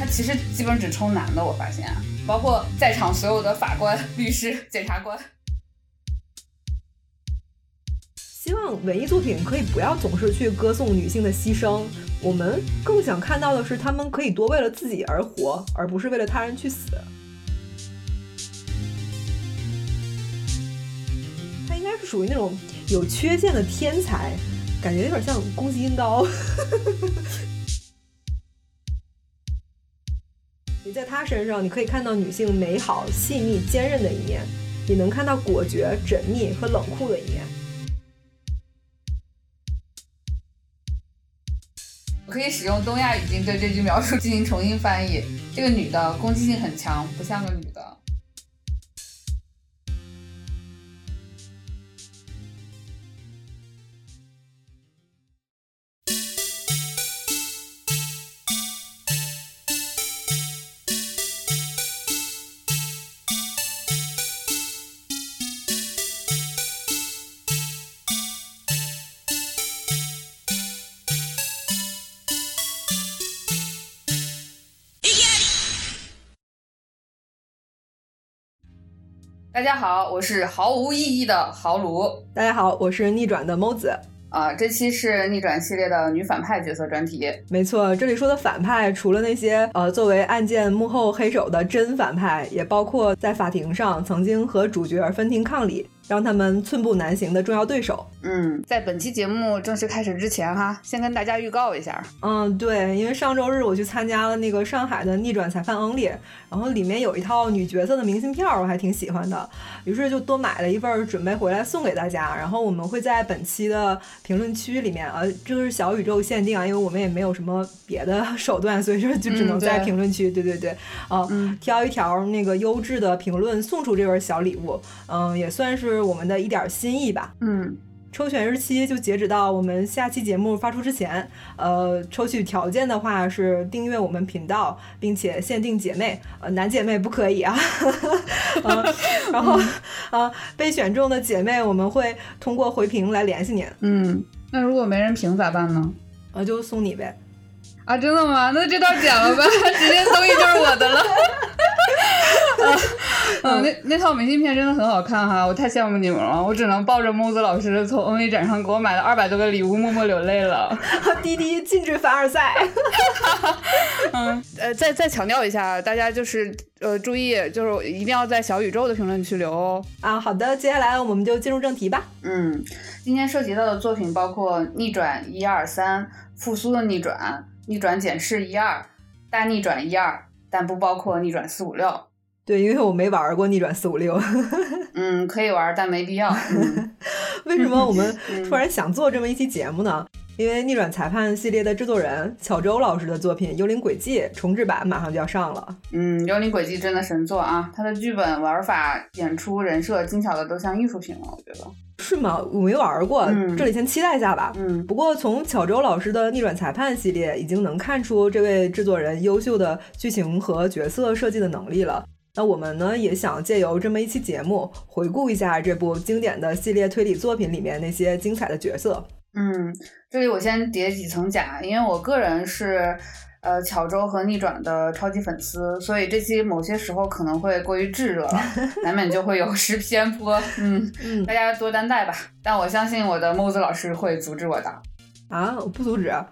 他其实基本只抽男的，我发现，包括在场所有的法官、律师、检察官。希望文艺作品可以不要总是去歌颂女性的牺牲，我们更想看到的是，她们可以多为了自己而活，而不是为了他人去死。她应该是属于那种有缺陷的天才，感觉有点像宫崎英高。你在她身上，你可以看到女性美好、细腻、坚韧的一面，你能看到果决、缜密和冷酷的一面。我可以使用东亚语境对这句描述进行重新翻译。这个女的攻击性很强，不像个女的。大家好，我是毫无意义的豪鲁。大家好，我是逆转的猫子。啊，这期是逆转系列的女反派角色专题。没错，这里说的反派，除了那些呃作为案件幕后黑手的真反派，也包括在法庭上曾经和主角分庭抗礼。让他们寸步难行的重要对手。嗯，在本期节目正式开始之前，哈，先跟大家预告一下。嗯，对，因为上周日我去参加了那个上海的逆转裁判 Only，然后里面有一套女角色的明信片，我还挺喜欢的，于是就多买了一份，准备回来送给大家。然后我们会在本期的评论区里面，呃，这个是小宇宙限定啊，因为我们也没有什么别的手段，所以说就只能在评论区，对对对，啊，挑一条那个优质的评论送出这份小礼物，嗯，也算是。我们的一点心意吧。嗯，抽选日期就截止到我们下期节目发出之前。呃，抽取条件的话是订阅我们频道，并且限定姐妹，呃，男姐妹不可以啊。然后啊，被选中的姐妹我们会通过回评来联系您。嗯，那如果没人评咋办呢？呃，就送你呗。啊，真的吗？那这段剪了吧，直接东西就是我的了。嗯，那那套明信片真的很好看哈，我太羡慕你们了，我只能抱着木子老师从 Only 展上给我买的二百多个礼物默默流泪了。滴滴禁止凡尔赛。嗯，呃，再再强调一下，大家就是呃注意，就是一定要在小宇宙的评论区留哦。啊，好的，接下来我们就进入正题吧。嗯，今天涉及到的作品包括逆转一二三、复苏的逆转、逆转检视一二、大逆转一二，但不包括逆转四五六。对，因为我没玩过逆转四五六。嗯，可以玩，但没必要。为什么我们 突然想做这么一期节目呢？因为逆转裁判系列的制作人巧周老师的作品《幽灵轨迹》重制版马上就要上了。嗯，《幽灵轨迹》真的神作啊！他的剧本、玩法、演出、人设精巧的都像艺术品了，我觉得。是吗？我没玩过，这里先期待一下吧。嗯，不过从巧周老师的逆转裁判系列已经能看出这位制作人优秀的剧情和角色设计的能力了。那我们呢也想借由这么一期节目，回顾一下这部经典的系列推理作品里面那些精彩的角色。嗯，这里我先叠几层甲，因为我个人是呃巧周和逆转的超级粉丝，所以这期某些时候可能会过于炙热了，难免就会有 失偏颇。嗯嗯，大家多担待吧。但我相信我的木子老师会阻止我的。啊，我不阻止。啊，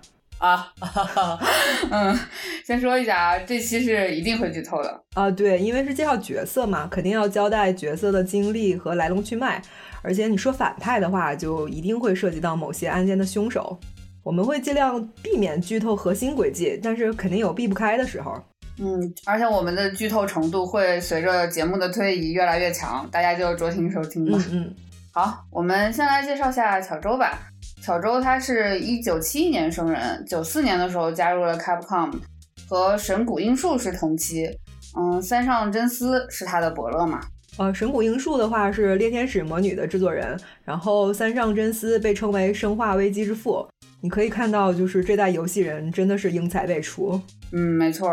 嗯，先说一下啊，这期是一定会剧透的啊，对，因为是介绍角色嘛，肯定要交代角色的经历和来龙去脉，而且你说反派的话，就一定会涉及到某些案件的凶手，我们会尽量避免剧透核心轨迹，但是肯定有避不开的时候。嗯，而且我们的剧透程度会随着节目的推移越来越强，大家就酌情收听吧。嗯，好，我们先来介绍下小周吧。小周他是一九七一年生人，九四年的时候加入了 Capcom，和神谷英树是同期。嗯，三上真司是他的伯乐嘛？呃，神谷英树的话是猎天使魔女的制作人，然后三上真司被称为生化危机之父。你可以看到，就是这代游戏人真的是英才辈出。嗯，没错。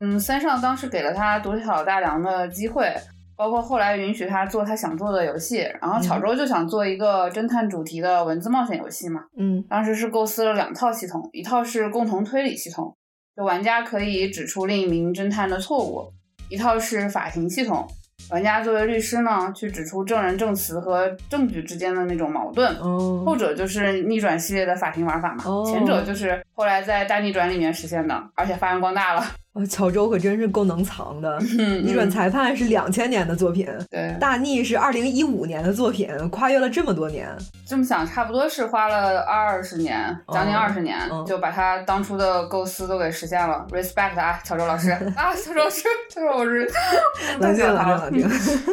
嗯，三上当时给了他独挑大梁的机会。包括后来允许他做他想做的游戏，然后巧周就想做一个侦探主题的文字冒险游戏嘛。嗯，当时是构思了两套系统，一套是共同推理系统，就玩家可以指出另一名侦探的错误；一套是法庭系统。玩家作为律师呢，去指出证人证词和证据之间的那种矛盾。哦，后者就是逆转系列的法庭玩法嘛，哦前者就是后来在大逆转里面实现的，而且发扬光大了。呃巧周可真是够能藏的。嗯逆转裁判是两千年的作品，对，大逆是二零一五年的作品，跨越了这么多年。这么想，差不多是花了二十年，将近哦二十年，嗯就把他当初的构思都给实现了。respect 啊，乔周老师 啊，乔周老师，乔周老师，冷静，冷静，好冷静。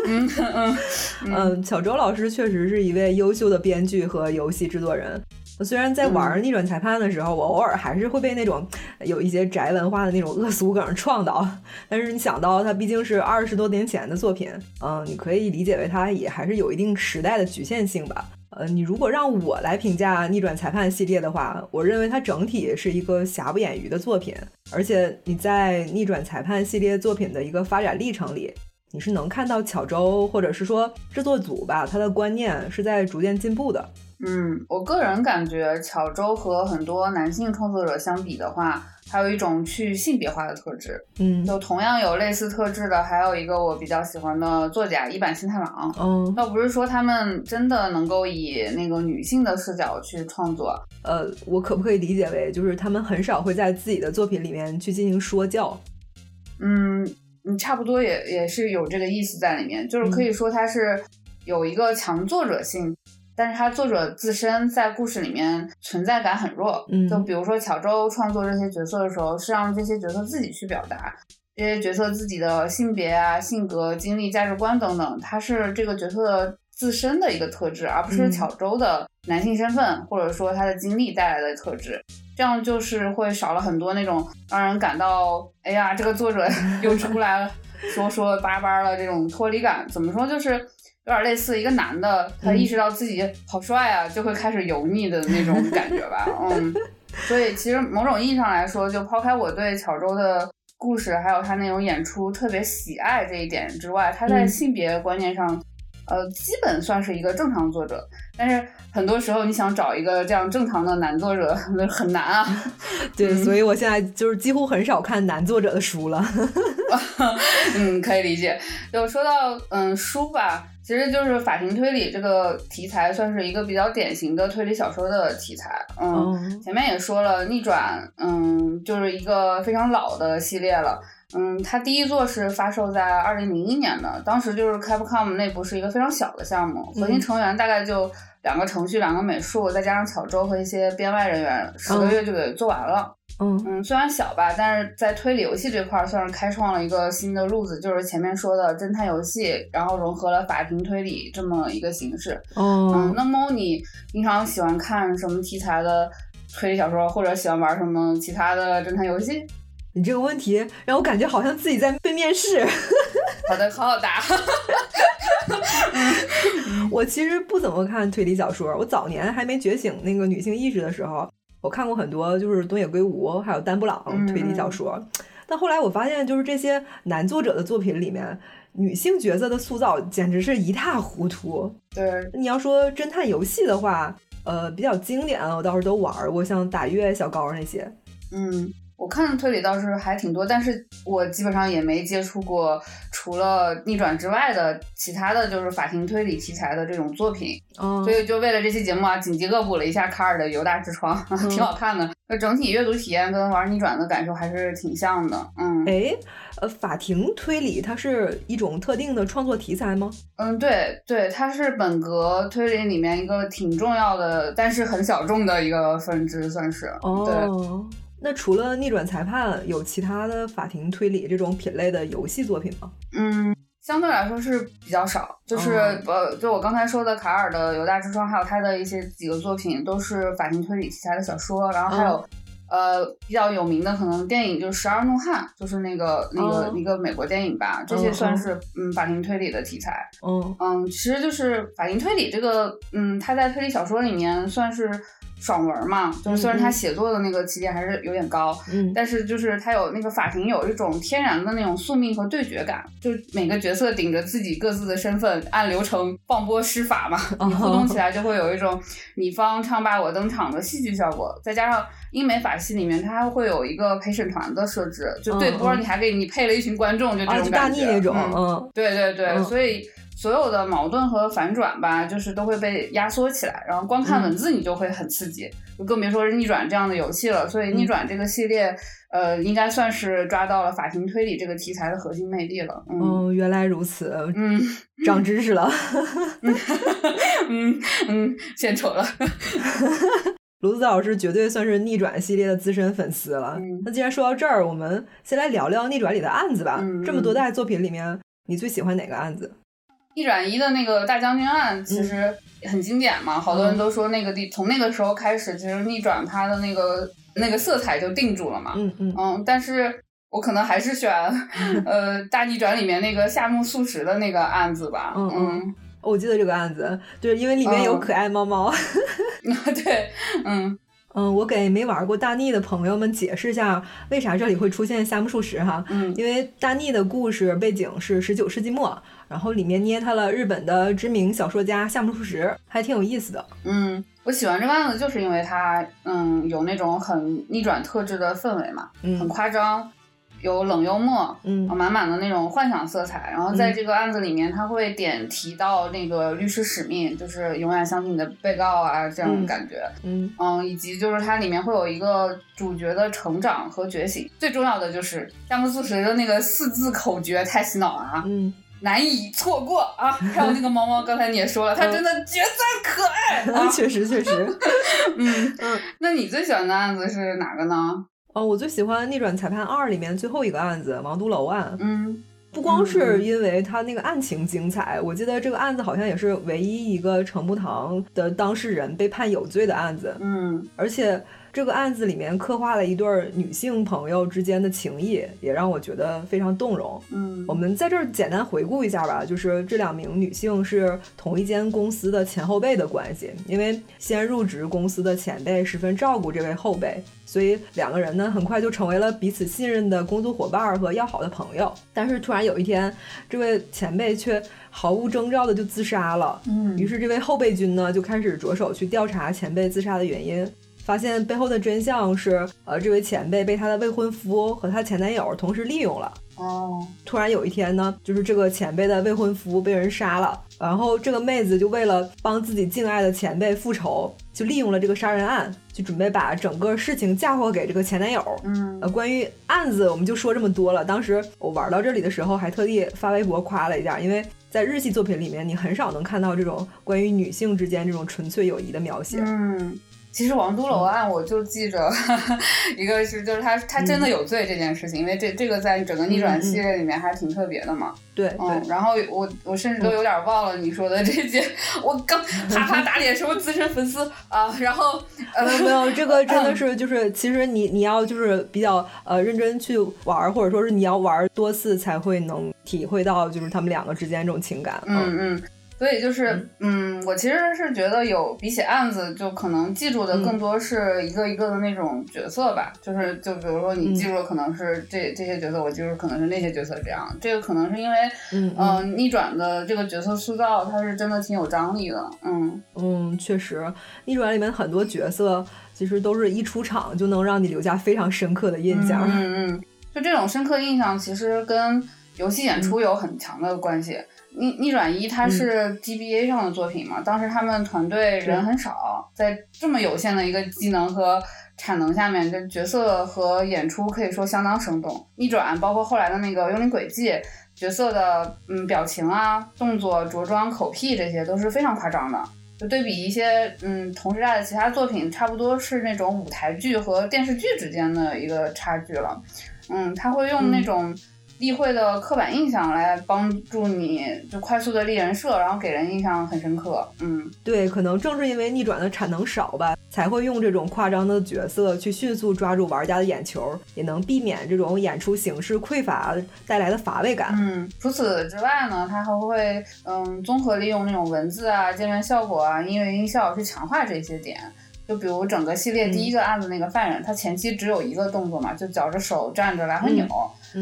嗯嗯 嗯，乔周老师确实是一位优秀的编剧和游戏制作人。虽然在玩逆转裁判的时候，我偶尔还是会被那种有一些宅文化的那种恶俗梗撞到，但是你想到它毕竟是二十多年前的作品，嗯，你可以理解为它也还是有一定时代的局限性吧。呃，你如果让我来评价逆转裁判系列的话，我认为它整体是一个瑕不掩瑜的作品，而且你在逆转裁判系列作品的一个发展历程里，你是能看到巧周或者是说制作组吧，他的观念是在逐渐进步的。嗯，我个人感觉巧周和很多男性创作者相比的话，还有一种去性别化的特质。嗯就同样有类似特质的，还有一个我比较喜欢的作家一坂新太郎。嗯倒不是说他们真的能够以那个女性的视角去创作，呃，我可不可以理解为就是他们很少会在自己的作品里面去进行说教？嗯，你差不多也也是有这个意思在里面，就是可以说它是有一个强作者性，但是他作者自身在故事里面存在感很弱。嗯就比如说巧周创作这些角色的时候，是让这些角色自己去表达。这些角色自己的性别啊、性格、经历、价值观等等，它是这个角色自身的一个特质，而不是嗯巧周的男性身份、或者说他的经历带来的特质。这样就是会少了很多那种让人感到，哎呀，这个作者 又出来了，说说巴巴了这种脱离感。怎么说，就是有点类似一个男的，他意识到自己好帅啊，就会开始油腻的那种感觉吧。嗯，所以其实某种意义上来说，就抛开我对巧周的故事还有他那种演出特别喜爱这一点之外，他在嗯性别观念上，呃，基本算是一个正常作者。但是很多时候，你想找一个这样正常的男作者很难啊。对，所以我现在就是几乎很少看男作者的书了。嗯，可以理解。就说到嗯书吧，其实就是法庭推理这个题材，算是一个比较典型的推理小说的题材。嗯，嗯前面也说了，逆转，嗯，就是一个非常老的系列了。嗯，它第一作是发售在二零零一年的，当时就是 Capcom 内部是一个非常小的项目，核心成员大概就两个程序、两个美术，再加上巧周和一些编外人员，十个月就给做完了。嗯嗯，虽然小吧，但是在推理游戏这块儿算是开创了一个新的路子，就是前面说的侦探游戏，然后融合了法庭推理这么一个形式。嗯，哦，那么你平常喜欢看什么题材的推理小说，或者喜欢玩什么其他的侦探游戏？你这个问题让我感觉好像自己在被面试。好的，好好答。我其实不怎么看推理小说，我早年还没觉醒那个女性意识的时候，我看过很多就是东野圭吾还有丹布朗嗯推理小说，但后来我发现就是这些男作者的作品里面，女性角色的塑造简直是一塌糊涂。对，你要说侦探游戏的话，呃，比较经典我倒是都玩过，像打月、小高那些。嗯，我看的推理倒是还挺多，但是我基本上也没接触过除了逆转之外的其他的就是法庭推理题材的这种作品。哦所以就为了这期节目啊，紧急恶补了一下卡尔的《犹大之窗》，挺好看的。就整体阅读体验跟玩逆转的感受还是挺像的。嗯哎，呃，法庭推理它是一种特定的创作题材吗？嗯，对对，它是本格推理里面一个挺重要的，但是很小众的一个分支，算是。对。哦，那除了逆转裁判，有其他的法庭推理这种品类的游戏作品吗？嗯，相对来说是比较少，就是、哦呃，就我刚才说的卡尔的《犹大之窗》，还有他的一些几个作品都是法庭推理题材的小说，然后还有、哦呃比较有名的可能电影就是《十二怒汉》，就是那个那个、哦一个美国电影吧，这些算是嗯法庭推理的题材。嗯嗯，其实就是法庭推理这个，嗯，它在推理小说里面算是爽文嘛，就是虽然他写作的那个起点还是有点高，嗯，但是就是他有那个法庭有一种天然的那种宿命和对决感，就是每个角色顶着自己各自的身份，按流程放波施法嘛，你互动起来就会有一种你方唱罢我登场的戏剧效果，再加上英美法系里面它还会有一个陪审团的设置，就对波你还给你配了一群观众，就这种感觉，那种，嗯，对对对，所以。所有的矛盾和反转吧，就是都会被压缩起来，然后光看文字你就会很刺激，就更别说是逆转这样的游戏了。所以逆转这个系列，呃，应该算是抓到了法庭推理这个题材的核心魅力了。嗯，原来如此，嗯，长知识了。嗯嗯，献丑了。卢子老师绝对算是逆转系列的资深粉丝了。那既然说到这儿，我们先来聊聊逆转里的案子吧。这么多代作品里面，你最喜欢哪个案子？逆转一的那个大将军案其实很经典嘛，好多人都说那个地从那个时候开始，其实逆转它的那个那个色彩就定住了嘛。嗯嗯嗯，但是我可能还是选呃大逆转里面那个夏目漱石的那个案子吧。嗯嗯，我记得这个案子，就是因为里面有可爱猫猫。对，嗯。嗯，我给没玩过大逆的朋友们解释一下，为啥这里会出现夏目漱石哈？嗯，因为大逆的故事背景是十九世纪末，然后里面捏他了日本的知名小说家夏目漱石，还挺有意思的。嗯，我喜欢这个案子，就是因为它，嗯，有那种很逆转特质的氛围嘛，很夸张。有冷幽默，嗯，满满的那种幻想色彩。然后在这个案子里面，他会点提到那个律师使命，就是永远相信你的被告啊，这样的感觉，嗯嗯，以及就是它里面会有一个主角的成长和觉醒。最重要的就是夏目漱石的那个四字口诀太洗脑了啊，嗯，难以错过啊。还有那个猫猫，刚才你也说了，它真的绝赞可爱啊，确 实确实，嗯嗯。那你最喜欢的案子是哪个呢？哦，我最喜欢《逆转裁判二》里面最后一个案子——王都楼案。嗯，不光是因为它那个案情精彩，我记得这个案子好像也是唯一一个程步堂的当事人被判有罪的案子。嗯，而且。这个案子里面刻画了一对女性朋友之间的情谊，也让我觉得非常动容。嗯，我们在这儿简单回顾一下吧，就是这两名女性是同一间公司的前后辈的关系，因为先入职公司的前辈十分照顾这位后辈，所以两个人呢很快就成为了彼此信任的工作伙伴和要好的朋友。但是突然有一天，这位前辈却毫无征兆的就自杀了。嗯，于是这位后备军呢就开始着手去调查前辈自杀的原因。发现背后的真相是，呃，这位前辈被她的未婚夫和她前男友同时利用了。哦，突然有一天呢，就是这个前辈的未婚夫被人杀了，然后这个妹子就为了帮自己敬爱的前辈复仇，就利用了这个杀人案，就准备把整个事情嫁祸给这个前男友。嗯，呃，关于案子我们就说这么多了。当时我玩到这里的时候，还特地发微博夸了一下，因为在日系作品里面，你很少能看到这种关于女性之间这种纯粹友谊的描写。嗯。其实王都楼案，我就记着一个是，就是他他真的有罪这件事情，因为这这个在整个逆转系列里面还挺特别的嘛。对，嗯，然后我我甚至都有点忘了你说的这些，我刚 啪啪打脸什么资深粉丝啊，然后呃没有，这个真的是就是其实你你要就是比较呃认真去玩，或者说是你要玩多次才会能体会到就是他们两个之间这种情感。嗯嗯。所以就是，嗯，我其实是觉得有比起案子，就可能记住的更多是一个一个的那种角色吧。就是，就比如说你记住可能是这这些角色，我记住可能是那些角色这样。这个可能是因为，嗯，逆转的这个角色塑造，它是真的挺有张力的。嗯嗯，确实，逆转里面很多角色其实都是一出场就能让你留下非常深刻的印象。嗯嗯，就这种深刻印象，其实跟游戏演出有很强的关系。逆逆转一，它是 GBA 上的作品嘛？当时他们团队人很少，在这么有限的一个技能和产能下面，这角色和演出可以说相当生动。逆转包括后来的那个《幽灵轨迹》，角色的嗯表情啊、动作、着装、口癖这些都是非常夸张的。就对比一些嗯同时代的其他作品，差不多是那种舞台剧和电视剧之间的一个差距了。嗯，他会用那种。例会的刻板印象来帮助你，就快速的立人设，然后给人印象很深刻。嗯，对，可能正是因为逆转的产能少吧，才会用这种夸张的角色去迅速抓住玩家的眼球，也能避免这种演出形式匮乏带来的乏味感。嗯，除此之外呢，它还会嗯综合利用那种文字啊、界面效果啊、音乐音效去强化这些点。就比如整个系列第一个案子那个犯人，他前期只有一个动作嘛，就绞着手站着来回扭，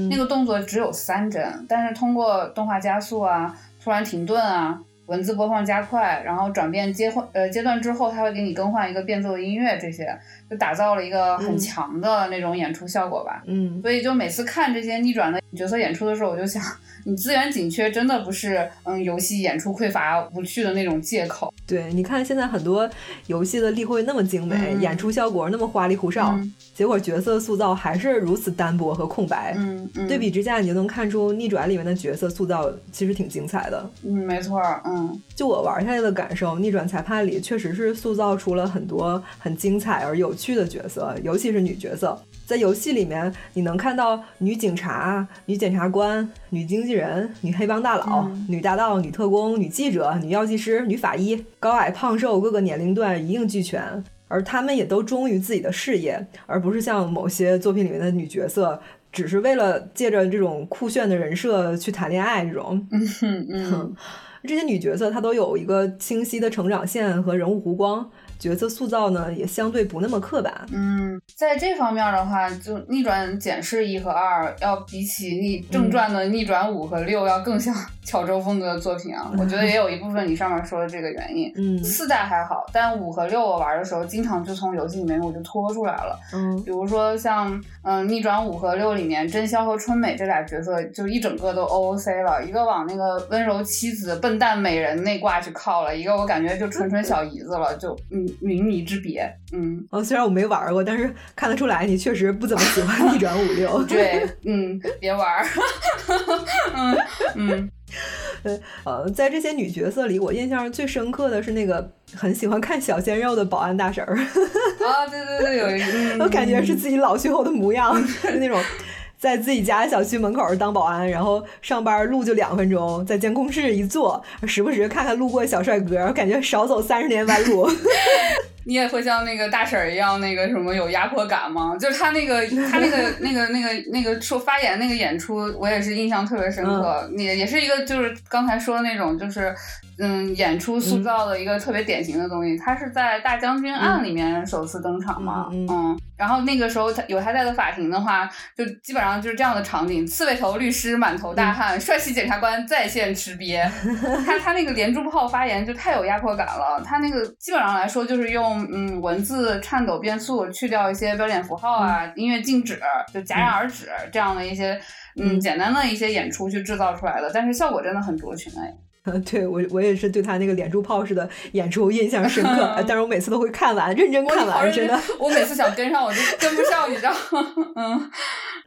那个动作只有三帧，但是通过动画加速啊、突然停顿啊、文字播放加快，然后转变阶换呃阶段之后，他会给你更换一个变奏的音乐，这些就打造了一个很强的那种演出效果吧。嗯，所以就每次看这些逆转的角色演出的时候，我就想。你资源紧缺真的不是嗯游戏演出匮乏无趣的那种借口。对，你看现在很多游戏的例会那么精美，演出效果那么花里胡哨，结果角色塑造还是如此单薄和空白。嗯嗯。对比之下，你就能看出逆转里面的角色塑造其实挺精彩的。嗯，没错。嗯，就我玩下来的感受，逆转裁判里确实是塑造出了很多很精彩而有趣的角色，尤其是女角色。在游戏里面，你能看到女警察、女检察官、女经纪人、女黑帮大佬、女大盗、女特工、女记者、女药剂师、女法医，高矮胖瘦各个年龄段一应俱全，而他们也都忠于自己的事业，而不是像某些作品里面的女角色，只是为了借着这种酷炫的人设去谈恋爱这种。嗯嗯，这些女角色她都有一个清晰的成长线和人物弧光。角色塑造呢，也相对不那么刻板。嗯，在这方面的话，就逆转检视一和二，要比起逆正传的逆转五和六，要更像巧周风格的作品啊。我觉得也有一部分你上面说的这个原因。嗯，四代还好，但五和六我玩的时候，经常就从游戏里面我就拖出来了。嗯，比如说像嗯逆转五和六里面，真宵和春美这俩角色，就一整个都 OOC 了，一个往那个温柔妻子、笨蛋美人那挂去靠了，一个我感觉就纯纯小姨子了，就嗯。云泥之别，嗯，哦，虽然我没玩过，但是看得出来你确实不怎么喜欢 逆转五六。对，嗯，别玩，嗯嗯，呃，在这些女角色里，我印象最深刻的是那个很喜欢看小鲜肉的保安大婶儿。啊，对对对，有一，我感觉是自己老去后的模样，是那种。在自己家小区门口当保安，然后上班路就两分钟，在监控室一坐，时不时看看路过小帅哥，感觉少走三十年弯路。你也会像那个大婶儿一样，那个什么有压迫感吗？就是他那个他那个那个那个那个说发言那个演出，我也是印象特别深刻。也也是一个就是刚才说的那种，就是嗯，演出塑造的一个特别典型的东西。他是在《大将军案》里面首次登场嘛？嗯。然后那个时候他有他在的法庭的话，就基本上就是这样的场景：刺猬头律师满头大汗，帅气检察官在线吃瘪。他他那个连珠炮发言就太有压迫感了。他那个基本上来说就是用嗯文字颤抖变速，去掉一些标点符号啊，音乐静止，就戛然而止这样的一些嗯简单的一些演出去制造出来的，但是效果真的很夺群哎。对我，我也是对他那个连珠炮似的演出印象深刻，但是我每次都会看完，认真看完，真的。我每次想跟上，我就跟不上，你知道吗？嗯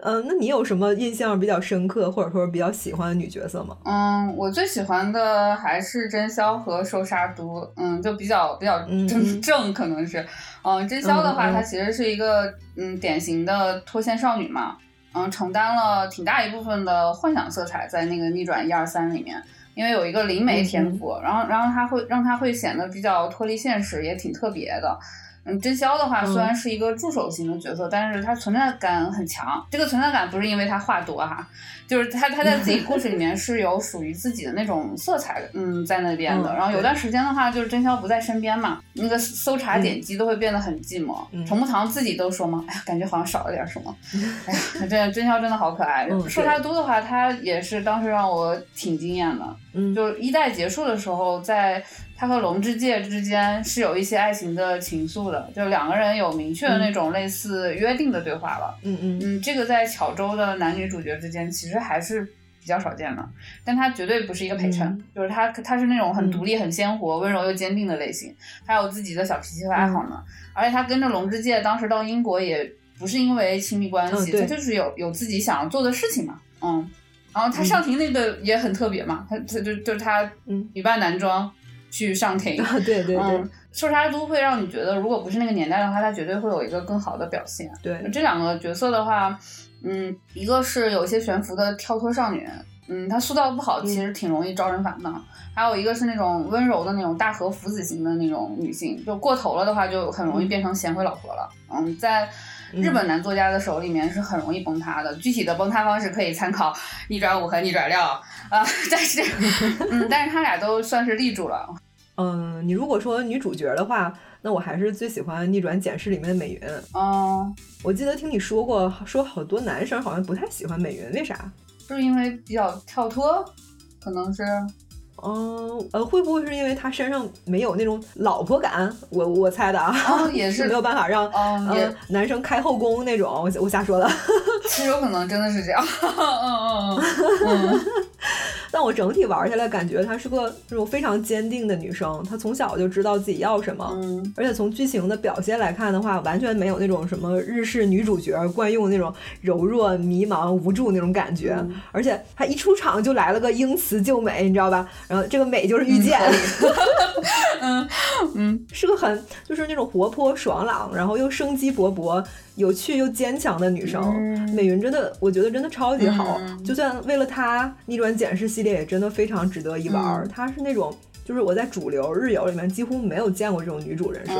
嗯，那你有什么印象比较深刻，或者说比较喜欢的女角色吗？嗯，我最喜欢的还是真宵和寿沙都，嗯，就比较比较正正，可能是，嗯，真宵的话，她其实是一个嗯典型的脱线少女嘛，嗯，承担了挺大一部分的幻想色彩在那个逆转一二三里面。因为有一个灵媒天赋，然后然后他会让他会显得比较脱离现实，也挺特别的。嗯，真宵的话虽然是一个助手型的角色，但是他存在感很强。这个存在感不是因为他话多哈，就是他他在自己故事里面是有属于自己的那种色彩，嗯，在那边的。然后有段时间的话，就是真宵不在身边嘛，那个搜查点击都会变得很寂寞。程木堂自己都说嘛，哎呀，感觉好像少了点什么。哎呀，这真宵真的好可爱。说他多的话，他也是当时让我挺惊艳的。嗯，就一代结束的时候，在。他和龙之介之间是有一些爱情的情愫的，就两个人有明确的那种类似约定的对话了。嗯嗯嗯，这个在巧周的男女主角之间其实还是比较少见的，但他绝对不是一个陪衬，就是他他是那种很独立、很鲜活、温柔又坚定的类型，还有自己的小脾气和爱好呢。而且他跟着龙之介当时到英国也不是因为亲密关系，他就是有有自己想要做的事情嘛。嗯，然后他上庭那个也很特别嘛，他他就就是他女扮男装。去上庭，对对对，寿沙都会让你觉得，如果不是那个年代的话，他绝对会有一个更好的表现。对，这两个角色的话，嗯，一个是有些悬浮的跳脱少女，嗯，她塑造的不好，其实挺容易招人烦的。还有一个是那种温柔的那种大和福子型的那种女性，就过头了的话，就很容易变成贤惠老婆了。嗯，在日本男作家的手里面是很容易崩塌的。具体的崩塌方式可以参考逆转五和逆转六。啊，但是，嗯，但是他俩都算是立住了。嗯，你如果说女主角的话，那我还是最喜欢《逆转简视》里面的美云。哦，我记得听你说过，说好多男生好像不太喜欢美云，为啥？就是因为比较跳脱，可能是。嗯，呃，会不会是因为他身上没有那种老婆感？我我猜的啊，也 是没有办法让嗯男生开后宫那种。我我瞎说的，其实有可能真的是这样。嗯 嗯嗯。但我整体玩下来，感觉她是个那种非常坚定的女生。她从小就知道自己要什么，嗯，而且从剧情的表现来看的话，完全没有那种什么日式女主角惯用的那种柔弱、迷茫、无助那种感觉。而且她一出场就来了个英雌救美，你知道吧？然后这个美就是遇见，嗯嗯，是个很就是那种活泼爽朗，然后又生机勃勃。有趣又坚强的女生，美云真的，我觉得真的超级好。就算为了她，逆转检视系列也真的非常值得一玩。她是那种，就是我在主流日游里面几乎没有见过这种女主人设。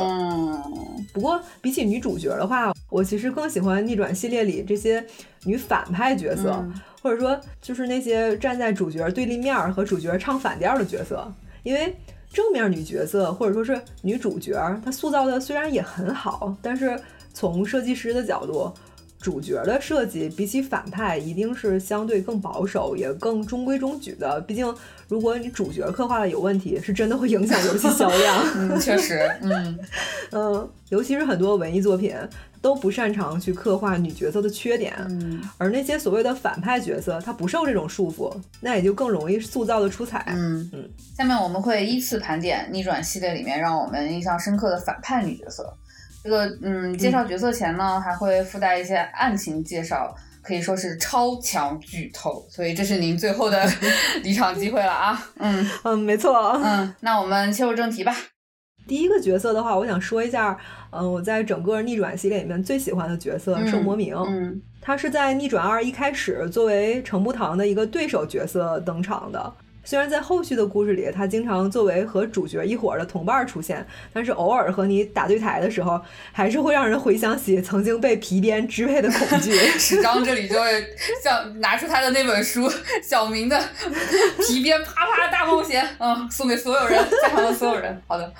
不过比起女主角的话，我其实更喜欢逆转系列里这些女反派角色，或者说就是那些站在主角对立面和主角唱反调的角色。因为正面女角色或者说是女主角，她塑造的虽然也很好，但是。从设计师的角度，主角的设计比起反派一定是相对更保守，也更中规中矩的。毕竟，如果你主角刻画的有问题，是真的会影响游戏销量。嗯，确实，嗯 嗯，尤其是很多文艺作品都不擅长去刻画女角色的缺点，嗯，而那些所谓的反派角色，他不受这种束缚，那也就更容易塑造的出彩。嗯嗯。下面我们会依次盘点逆转系列里面让我们印象深刻的反派女角色。这个嗯，介绍角色前呢，还会附带一些案情介绍，可以说是超强剧透，所以这是您最后的 离场机会了啊！嗯嗯，没错。嗯，那我们切入正题吧。第一个角色的话，我想说一下，嗯，我在整个逆转系列里面最喜欢的角色圣魔明。嗯，他是在逆转二一开始作为程步堂的一个对手角色登场的。虽然在后续的故事里，他经常作为和主角一伙的同伴出现，但是偶尔和你打对台的时候，还是会让人回想起曾经被皮鞭支配的恐惧。史章这里就会像拿出他的那本书《小明的皮鞭啪啪大冒险》，嗯，送给所有人，在场的所有人。好的。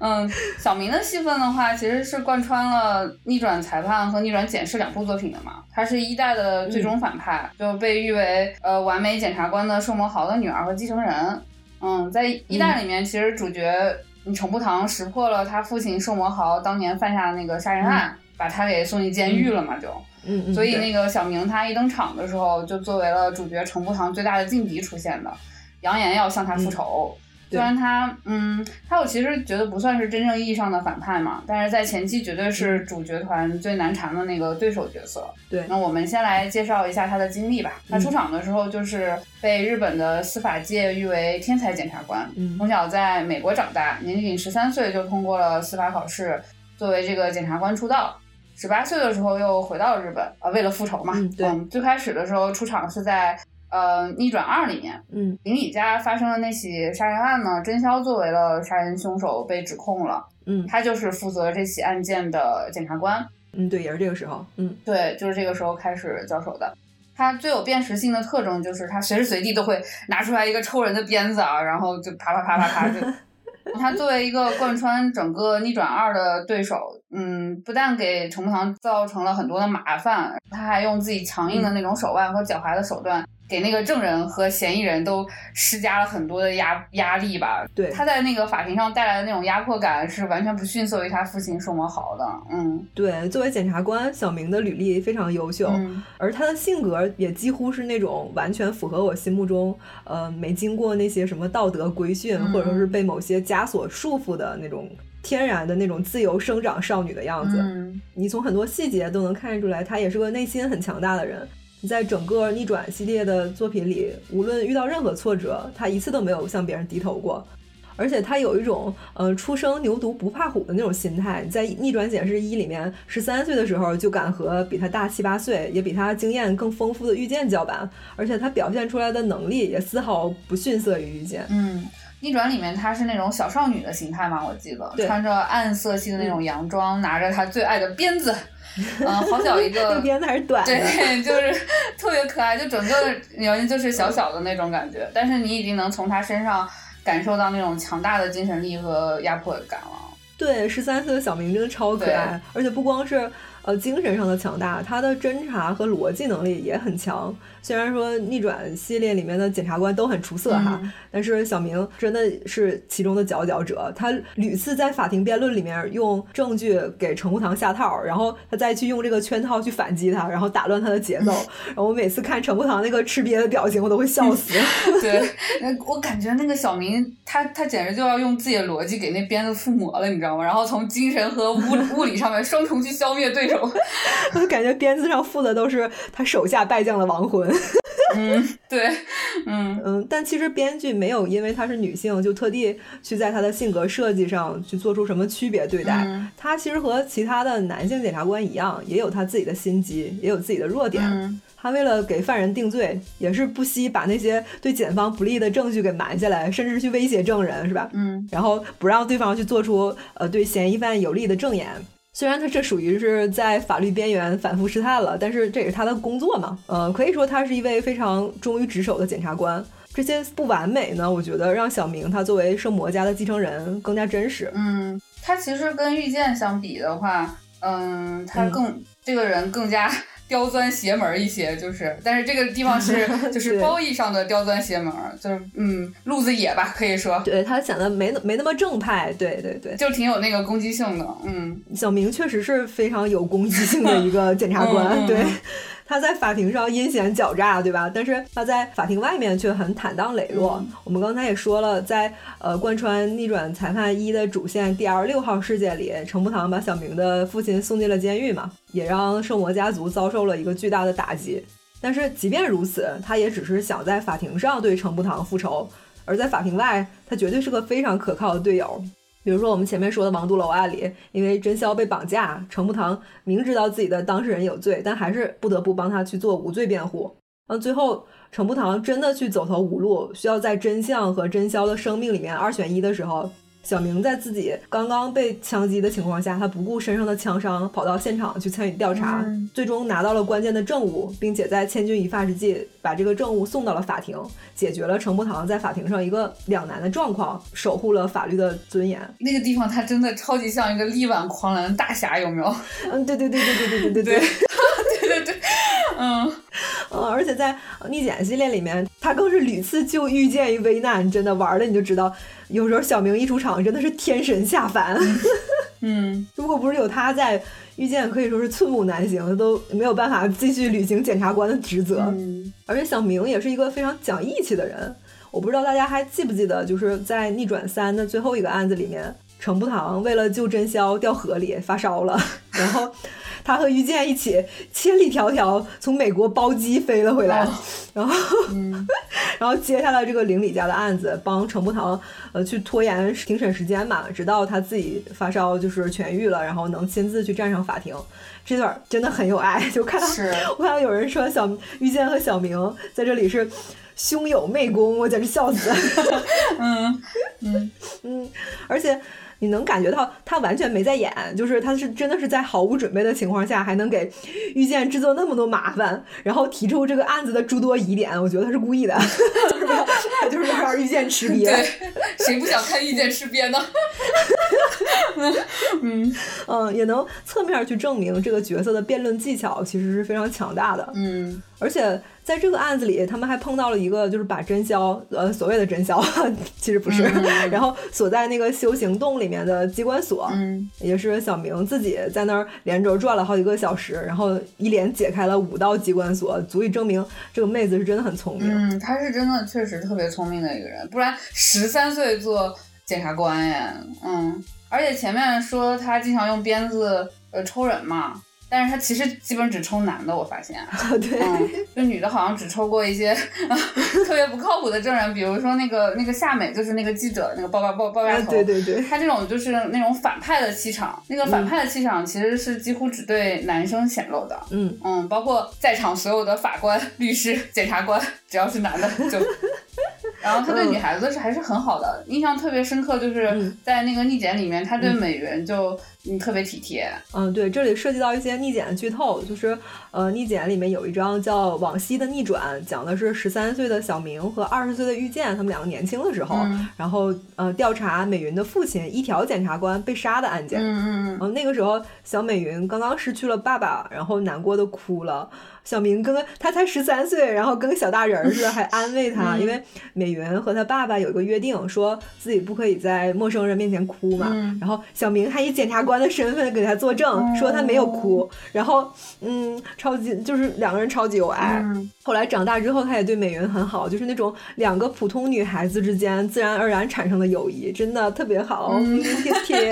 嗯，小明的戏份的话，其实是贯穿了《逆转裁判》和《逆转检视》两部作品的嘛。他是一代的最终反派，就被誉为呃完美检察官的寿魔豪的女儿和继承人。嗯，在一代里面，其实主角程步堂识破了他父亲寿魔豪当年犯下的那个杀人案，把他给送进监狱了嘛，就。嗯。所以那个小明他一登场的时候，就作为了主角程步堂最大的劲敌出现的，扬言要向他复仇。虽然他，嗯，他我其实觉得不算是真正意义上的反派嘛，但是在前期绝对是主角团最难缠的那个对手角色。对，那我们先来介绍一下他的经历吧。他出场的时候就是被日本的司法界誉为天才检察官，从小在美国长大，年仅十三岁就通过了司法考试，作为这个检察官出道。十八岁的时候又回到了日本，啊，为了复仇嘛。对，最开始的时候出场是在。呃，逆转二里面，嗯，林里家发生的那起杀人案呢，真宵作为了杀人凶手被指控了，嗯，他就是负责这起案件的检察官，嗯，对，也是这个时候，嗯，对，就是这个时候开始交手的。他最有辨识性的特征就是他随时随地都会拿出来一个抽人的鞭子啊，然后就啪啪啪啪啪就。他作为一个贯穿整个逆转二的对手，嗯，不但给程步堂造成了很多的麻烦，他还用自己强硬的那种手腕和狡猾的手段。给那个证人和嫌疑人都施加了很多的压压力吧。对，他在那个法庭上带来的那种压迫感是完全不逊色于他父亲宋文豪的。嗯，对，作为检察官，小明的履历非常优秀，而他的性格也几乎是那种完全符合我心目中，呃，没经过那些什么道德规训，或者说是被某些枷锁束缚的那种天然的那种自由生长少女的样子。你从很多细节都能看出来，他也是个内心很强大的人。你在整个逆转系列的作品里，无论遇到任何挫折，他一次都没有向别人低头过，而且他有一种呃初生牛犊不怕虎的那种心态。在逆转检视一里面，十三岁的时候就敢和比他大七八岁，也比他经验更丰富的御剑叫板，而且他表现出来的能力也丝毫不逊色于御剑。嗯，逆转里面她是那种小少女的形态嘛，我记得穿着暗色系的那种洋装，拿着她最爱的鞭子。嗯，好小一个，那鞭子还是短的，对，就是特别可爱，就整个人就是小小的那种感觉，但是你已经能从她身上感受到那种强大的精神力和压迫感了。对，十三岁的小明真的超可爱，而且不光是。呃，精神上的强大，他的侦查和逻辑能力也很强。虽然说逆转系列里面的检察官都很出色哈，但是小明真的是其中的佼佼者。他屡次在法庭辩论里面用证据给程步堂下套，然后他再去用这个圈套去反击他，然后打乱他的节奏。然后我每次看程步堂那个吃瘪的表情，我都会笑死。对，我感觉那个小明他他简直就要用自己的逻辑给那鞭子附魔了，你知道吗？然后从精神和物 物理上面双重去消灭对。我感觉鞭子上附的都是他手下败将的亡魂。嗯，对，嗯嗯，但其实编剧没有因为她是女性就特地去在她的性格设计上去做出什么区别对待。她其实和其他的男性检察官一样，也有她自己的心机，也有自己的弱点。她为了给犯人定罪，也是不惜把那些对检方不利的证据给埋下来，甚至去威胁证人，是吧？嗯，然后不让对方去做出呃对嫌疑犯有利的证言。虽然他这属于是在法律边缘反复试探了，但是这也是他的工作嘛。呃，可以说他是一位非常忠于职守的检察官。这些不完美呢，我觉得让小明他作为圣魔家的继承人更加真实。嗯，他其实跟遇见相比的话，嗯，他更这个人更加。刁钻邪门一些，就是，但是这个地方是 就是。褒义上的刁钻邪门，就是嗯路子野吧，可以说，对他显得没没那么正派，对对对，就挺有那个攻击性的，嗯，小明确实是非常有攻击性的一个检察官，对。他在法庭上阴险狡诈，对吧？但是他在法庭外面却很坦荡磊落。我们刚才也说了，在呃贯穿逆转裁判一的主线第二十六号事件里，程步堂把小明的父亲送进了监狱嘛，也让圣魔家族遭受了一个巨大的打击。但是即便如此，他也只是想在法庭上对程步堂复仇，而在法庭外，他绝对是个非常可靠的队友。比如说我们前面说的王都楼案里，因为真宵被绑架，程步堂明知道自己的当事人有罪，但还是不得不帮他去做无罪辩护。嗯，最后程步堂真的去走投无路，需要在真相和真宵的生命里面二选一的时候。小明在自己刚刚被枪击的情况下，他不顾身上的枪伤，跑到现场去参与调查，最终拿到了关键的证物，并且在千钧一发之际把这个证物送到了法庭，解决了程步堂在法庭上一个两难的状况，守护了法律的尊严。那个地方他真的超级像一个力挽狂澜的大侠，有没有？嗯，对对对对对，对对对，嗯。嗯，而且在逆检系列里面，他更是屡次就遇见于危难，真的玩的你就知道，有时候小明一出场真的是天神下凡。嗯，如果不是有他在，遇见可以说是寸步难行，都没有办法继续履行检察官的职责。嗯，而且小明也是一个非常讲义气的人，我不知道大家还记不记得，就是在逆转三的最后一个案子里面，程步堂为了救真宵掉河里发烧了，然后。他和于健一起千里迢迢从美国包机飞了回来，然后，然后接下来这个邻里家的案子，帮程步堂呃去拖延庭审时间嘛，直到他自己发烧就是痊愈了，然后能亲自去站上法庭。这段真的很有爱，就看到 我看到有人说小于健和小明在这里是兄友妹恭，我简直笑死。嗯嗯 嗯，而且。你能感觉到他完全没在演，就是他是真的是在毫无准备的情况下，还能给遇见制作那么多麻烦，然后提出这个案子的诸多疑点，我觉得他是故意的，就是要 他就是要让遇见吃瘪。对，谁不想看遇见吃瘪呢？嗯嗯，也能侧面去证明这个角色的辩论技巧其实是非常强大的。嗯，而且。在这个案子里，他们还碰到了一个，就是把真宵，呃，所谓的真宵，其实不是，然后锁在那个修行洞里面的机关锁，嗯，也是小明自己在那儿连轴转了好几个小时，然后一连解开了五道机关锁，足以证明这个妹子是真的很聪明。嗯，她是真的确实特别聪明的一个人，不然十三岁做检察官呀，嗯，而且前面说她经常用鞭子呃抽人嘛。但是他其实基本只抽男的，我发现，对，就女的好像只抽过一些 特别不靠谱的证人，比如说那个那个夏美，就是那个记者，那个爆爆爆爆炸头，对对对，他这种就是那种反派的气场，那个反派的气场其实是几乎只对男生显露的，嗯。嗯，包括在场所有的法官、律师、检察官，只要是男的 就。然后他对女孩子是还是很好的，印象特别深刻，就是在那个逆检里面，他对美云就嗯特别体贴。嗯，对，这里涉及到一些逆检的剧透，就是呃逆检里面有一章叫《往昔的逆转》，讲的是十三岁的小明和二十岁的遇见他们两个年轻的时候，然后呃调查美云的父亲一条检察官被杀的案件。嗯嗯嗯。那个时候小美云刚刚失去了爸爸，然后难过的哭了。小明跟他才十三岁，然后跟个小大人似的，还安慰他，因为美云和他爸爸有一个约定，说自己不可以在陌生人面前哭嘛。然后小明还以检察官的身份给他作证，说他没有哭。然后，嗯，超级就是两个人超级有爱。后来长大之后，他也对美云很好，就是那种两个普通女孩子之间自然而然产生的友谊，真的特别好，贴贴。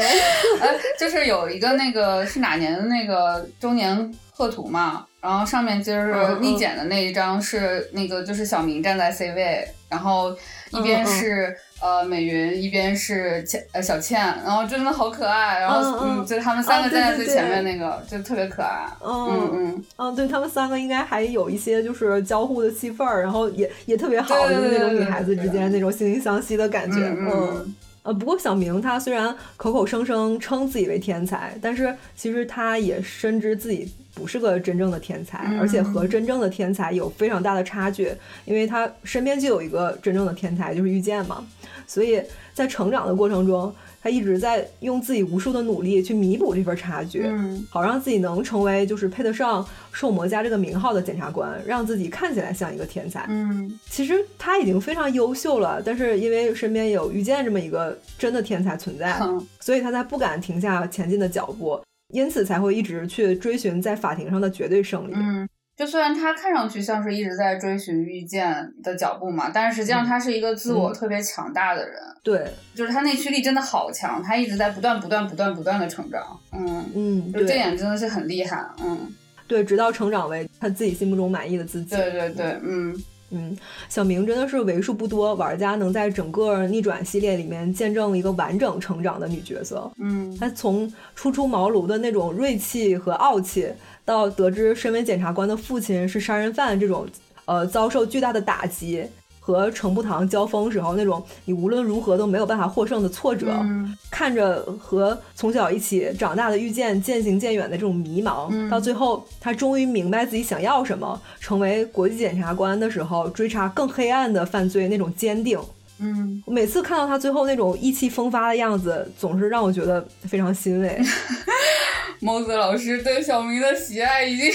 呃，就是有一个那个是哪年的那个周年贺图嘛？然后上面就是立减的那一张，是那个就是小明站在 C 位，然后一边是呃美云，一边是倩呃小倩，然后真的好可爱，然后嗯，就他们三个站在最前面那个，就特别可爱。嗯嗯嗯，对他们三个应该还有一些就是交互的戏份儿，然后也也特别好，就是那种女孩子之间那种惺惺相惜的感觉。嗯呃，不过小明他虽然口口声声称自己为天才，但是其实他也深知自己。不是个真正的天才，而且和真正的天才有非常大的差距，因为他身边就有一个真正的天才，就是遇见嘛。所以在成长的过程中，他一直在用自己无数的努力去弥补这份差距，好让自己能成为就是配得上兽魔家这个名号的检察官，让自己看起来像一个天才。嗯，其实他已经非常优秀了，但是因为身边有遇见这么一个真的天才存在，所以他才不敢停下前进的脚步。因此才会一直去追寻在法庭上的绝对胜利。嗯，就虽然他看上去像是一直在追寻遇见的脚步嘛，但是实际上他是一个自我特别强大的人。对，就是他内驱力真的好强，他一直在不断、不断、不断、不断的成长。嗯嗯，就这点真的是很厉害。嗯，对，直到成长为他自己心目中满意的自己。对对对，嗯。嗯，小明真的是为数不多玩家能在整个逆转系列里面见证一个完整成长的女角色。嗯，她从初出茅庐的那种锐气和傲气，到得知身为检察官的父亲是杀人犯这种，呃，遭受巨大的打击。和程步堂交锋时候那种你无论如何都没有办法获胜的挫折，看着和从小一起长大的遇见渐行渐远的这种迷茫，到最后他终于明白自己想要什么，成为国际检察官的时候追查更黑暗的犯罪那种坚定。嗯，每次看到他最后那种意气风发的样子，总是让我觉得非常欣慰。孟子老师对小明的喜爱已经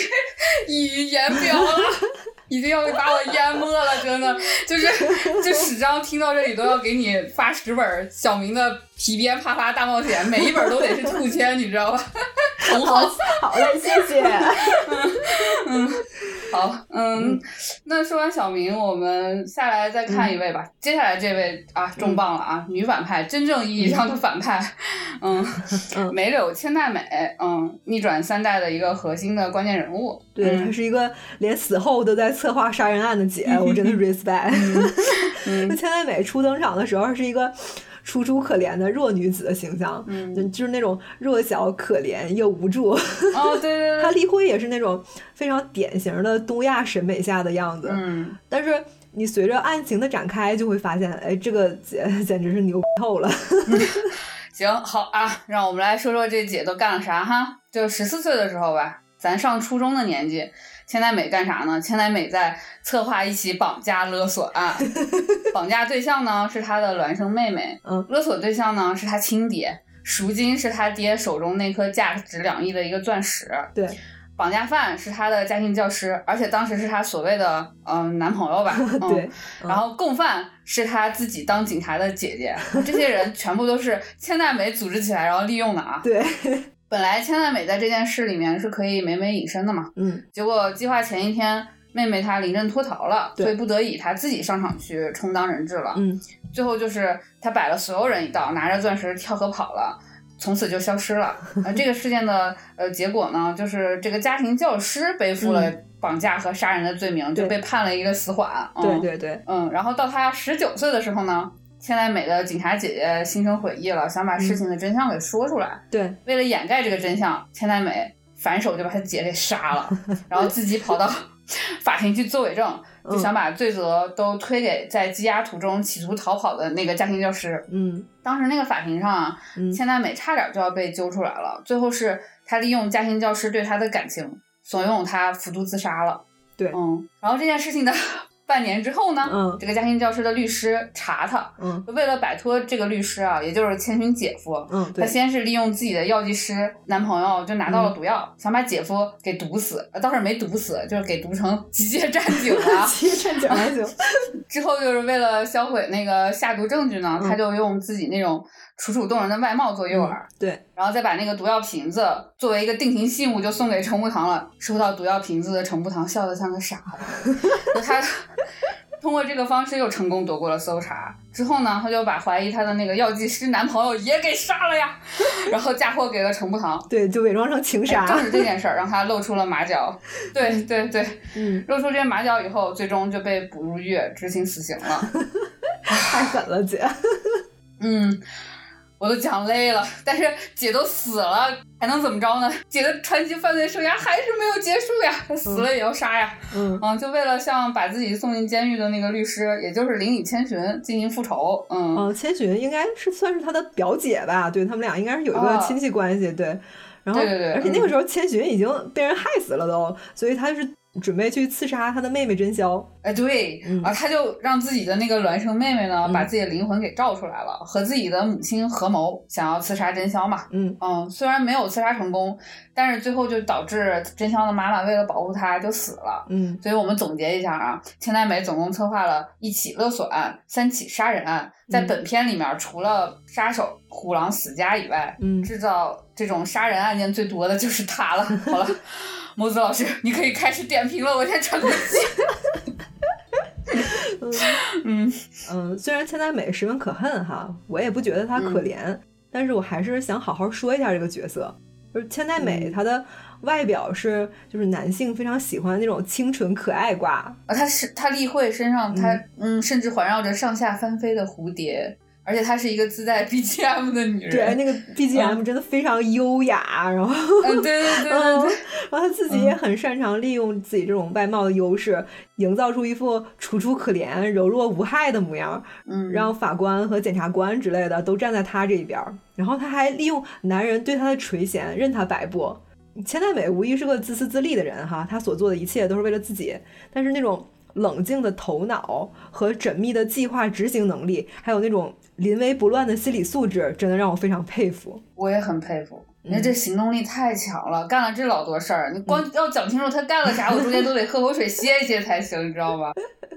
溢于言表了。已经要把我淹没了，真的就是，就史章听到这里都要给你发十本小明的皮鞭啪啪大冒险，每一本都得是兔签，你知道吧？好，好嘞，谢谢。嗯，好，嗯，那说完小明，我们下来再看一位吧。接下来这位啊，重磅了啊，女反派，真正意义上的反派，嗯，梅柳千代美，嗯，逆转三代的一个核心的关键人物。对，她是一个连死后都在策划杀人案的姐，我真的 respect。那千代美初登场的时候是一个。楚楚可怜的弱女子的形象，嗯，就是那种弱小可怜又无助。哦，对对对，她离婚也是那种非常典型的东亚审美下的样子。嗯，但是你随着案情的展开，就会发现，哎，这个姐简直是牛透了。行，好啊，让我们来说说这姐都干了啥哈？就十四岁的时候吧，咱上初中的年纪。千代美干啥呢？千代美在策划一起绑架勒索案，绑架对象呢是她的孪生妹妹，嗯，勒索对象呢是她亲爹，赎金是他爹手中那颗价值两亿的一个钻石，对，绑架犯是他的家庭教师，而且当时是他所谓的嗯男朋友吧，对，然后共犯是他自己当警察的姐姐，这些人全部都是千代美组织起来然后利用的啊，对。本来千代美在这件事里面是可以美美隐身的嘛，嗯，结果计划前一天妹妹她临阵脱逃了，所以不得已她自己上场去充当人质了，嗯，最后就是她摆了所有人一道，拿着钻石跳河跑了，从此就消失了。呃，这个事件的呃结果呢，就是这个家庭教师背负了绑架和杀人的罪名，就被判了一个死缓。对对对，嗯，然后到他十九岁的时候呢。千代美的警察姐姐心生悔意了，想把事情的真相给说出来。对，为了掩盖这个真相，千代美反手就把她姐给杀了，然后自己跑到法庭去作伪证，就想把罪责都推给在羁押途中企图逃跑的那个家庭教师。嗯当时那个法庭上千代美差点就要被揪出来了，最后是她利用家庭教师对她的感情，怂恿他服毒自杀了。对嗯，然后这件事情的半年之后呢，嗯。这个家庭教师的律师查他，嗯。为了摆脱这个律师啊，也就是千寻姐夫，嗯，他，先是利用自己的药剂师男朋友就拿到了毒药，想把姐夫给毒死，呃倒是没毒死，就是给毒成机械战警了。其实站起来就，之后就是为了销毁那个下毒证据呢，嗯。他就用自己那种楚楚动人的外貌做诱饵，对，然后再把那个毒药瓶子作为一个定情信物就送给程步堂了。收到毒药瓶子的程步堂笑得像个傻子，他通过这个方式又成功躲过了搜查。之后呢，他就把怀疑他的那个药剂师男朋友也给杀了呀，然后嫁祸给了程步堂。对，就伪装成情哎杀，正是这 件事儿让他露出了马脚，对对对，嗯，露出这些马脚以后，最终就被捕入狱执行死刑了。太狠了，姐，嗯，我都讲累了，但是姐都死了，还能怎么着呢？姐的传奇犯罪生涯还是没有结束呀，她死了也要杀呀。嗯嗯，就为了向把自己送进监狱的那个律师，也就是林里千寻进行复仇。嗯，嗯，千寻应该是算是他的表姐吧？对他们俩应该是有一个啊亲戚关系，对。然后，对对对而且那个嗯时候千寻已经被人害死了都，所以他是准备去刺杀他的妹妹真宵。哎，对，嗯啊，他就让自己的那个孪生妹妹呢，嗯把自己的灵魂给照出来了，和自己的母亲合谋，想要刺杀真宵嘛。嗯嗯，虽然没有刺杀成功，但是最后就导致真宵的妈妈为了保护她就死了。嗯所以我们总结一下啊，千代美总共策划了一起勒索案、三起杀人案。在嗯本片里面，除了杀手虎狼死家以外，嗯制造这种杀人案件最多的就是他了。好了，木子老师，你可以开始点评了，我先喘口气。嗯 嗯，虽然千代美十分可恨哈，我也不觉得她可嗯怜，但是我还是想好好说一下这个角色。就是千代美，嗯她的外表是就是男性非常喜欢那种清纯可爱挂，啊，她是她例会身上她嗯甚至环绕着上下翻飞的蝴蝶，而且她是一个自带 BGM 的女人。对，那个 BGM 真的非常优雅，然后。嗯，对对对对嗯对，，然后她自己也很擅长利用自己这种外貌的优势，营造出一副楚楚可怜、柔弱无害的模样，嗯，让法官和检察官之类的都站在她这一边儿。然后她还利用男人对她的垂涎，任她摆布。千代美无疑是个自私自利的人哈，她所做的一切都是为了自己，但是那种冷静的头脑和缜密的计划执行能力，还有那种临危不乱的心理素质，真的让我非常佩服。我也很佩服，嗯人家这行动力太强了，干了这老多事儿，你光要讲清楚他干了啥，我中间都得喝口水歇一歇才行，你知道吧？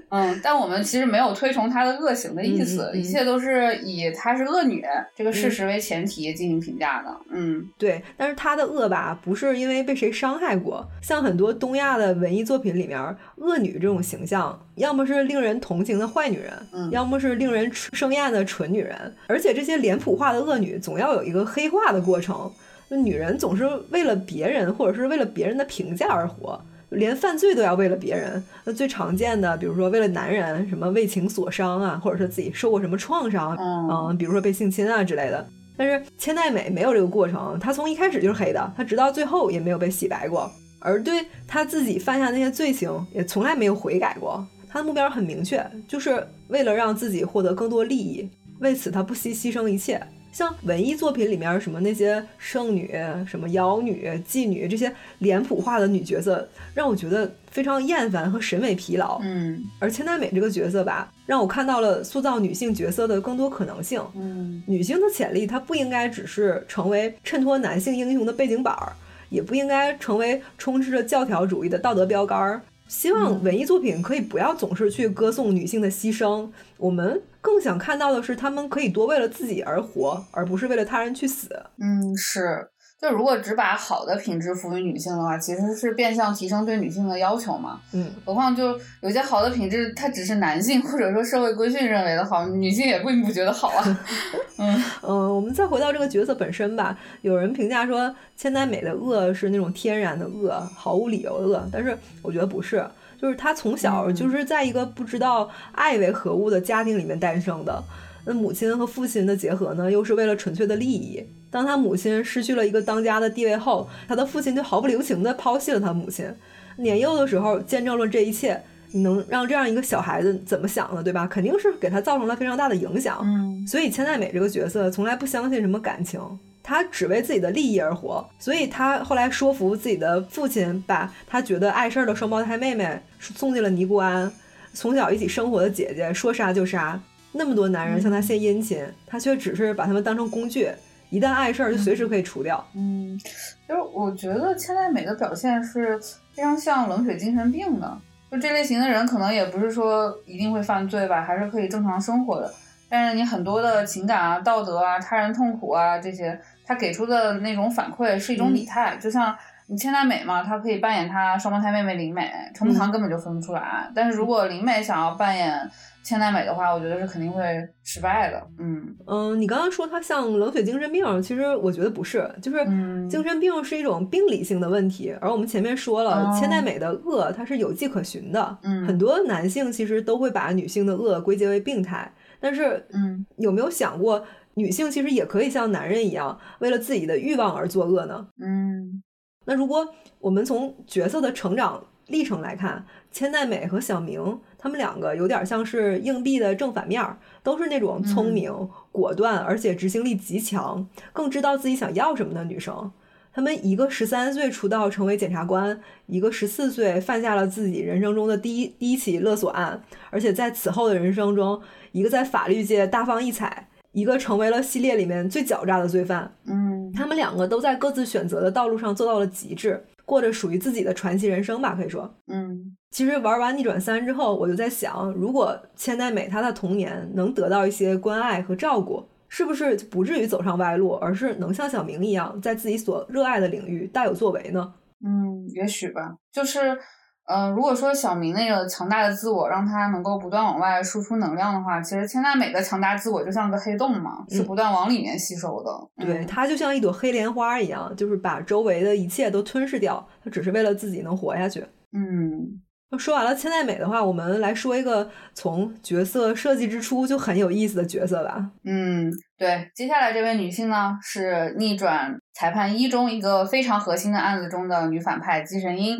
嗯，但我们其实没有推崇他的恶行的意思，一切都是以她是恶女这个事实为前提进行评价的。嗯对，但是她的恶吧，不是因为被谁伤害过，像很多东亚的文艺作品里面，恶女这种形象，要么是令人同情的坏女人，嗯要么是令人生厌的蠢女人，而且这些脸谱化的恶女总要有一个黑化的过程。那女人总是为了别人，或者是为了别人的评价而活，连犯罪都要为了别人。那最常见的，比如说为了男人，什么为情所伤啊，或者是自己受过什么创伤，嗯嗯，比如说被性侵啊之类的。但是千代美没有这个过程，她从一开始就是黑的，她直到最后也没有被洗白过，而对她自己犯下那些罪行也从来没有悔改过。她的目标很明确，就是为了让自己获得更多利益，为此他不惜牺牲一切。像文艺作品里面什么那些圣女、什么妖女、妓女这些脸谱化的女角色，让我觉得非常厌烦和审美疲劳。嗯而千代美这个角色吧，让我看到了塑造女性角色的更多可能性。嗯女性的潜力，它不应该只是成为衬托男性英雄的背景板儿，也不应该成为充斥着教条主义的道德标杆儿。希望文艺作品可以不要总是去歌颂女性的牺牲，我们更想看到的是，她们可以多为了自己而活，而不是为了他人去死。嗯，是。就如果只把好的品质赋予女性的话，其实是变相提升对女性的要求嘛。嗯，何况就有些好的品质，它只是男性或者说社会规训认为的好，女性也并不觉得好啊。嗯嗯，我们再回到这个角色本身吧。有人评价说，千代美的恶是那种天然的恶，毫无理由的恶，但是我觉得不是，就是她从小嗯就是在一个不知道爱为何物的家庭里面诞生的。那母亲和父亲的结合呢，又是为了纯粹的利益。当他母亲失去了一个当家的地位后，他的父亲就毫不留情地抛弃了他母亲。年幼的时候见证了这一切，你能让这样一个小孩子怎么想呢？对吧？肯定是给他造成了非常大的影响。嗯，所以千代美这个角色从来不相信什么感情，他只为自己的利益而活。所以他后来说服自己的父亲，把他觉得碍事儿的双胞胎妹妹送进了尼姑庵，从小一起生活的姐姐说杀就杀。那么多男人向她献殷勤，她却只是把他们当成工具，一旦碍事儿就随时可以除掉。嗯，就是我觉得千代美的表现是非常像冷血精神病的。就这类型的人，可能也不是说一定会犯罪吧，还是可以正常生活的。但是你很多的情感啊、道德啊、他人痛苦啊这些，他给出的那种反馈是一种拟态。就像你千代美嘛，她可以扮演她双胞胎妹妹林美，程步堂根本就分不出来。但是如果林美想要扮演千代美的话，我觉得是肯定会失败的。嗯嗯，你刚刚说她像冷血精神病，其实我觉得不是，就是精神病是一种病理性的问题。而我们前面说了，千代美的恶它是有迹可循的。嗯，很多男性其实都会把女性的恶归结为病态。但是，嗯，有没有想过，女性其实也可以像男人一样，为了自己的欲望而作恶呢？嗯，那如果我们从角色的成长历程来看，千代美和小明他们两个有点像是硬币的正反面，都是那种聪明、果断，而且执行力极强，更知道自己想要什么的女生。他们一个十三岁出道成为检察官，一个十四岁犯下了自己人生中的第一第一起勒索案，而且在此后的人生中，一个在法律界大放异彩，一个成为了系列里面最狡诈的罪犯。嗯，他们两个都在各自选择的道路上做到了极致，过着属于自己的传奇人生吧，可以说。嗯，其实玩完逆转三之后，我就在想，如果千代美她的童年能得到一些关爱和照顾。是不是就不至于走上歪路，而是能像小明一样，在自己所热爱的领域大有作为呢？嗯，也许吧。就是，嗯，如果说小明那个强大的自我让他能够不断往外输出能量的话，其实千代美的强大自我就像个黑洞嘛，是不断往里面吸收的。对，它就像一朵黑莲花一样，就是把周围的一切都吞噬掉，它只是为了自己能活下去。嗯。那说完了千代美的话，我们来说一个从角色设计之初就很有意思的角色吧。嗯，对，接下来这位女性呢是逆转裁判一中一个非常核心的案子中的女反派姬神英，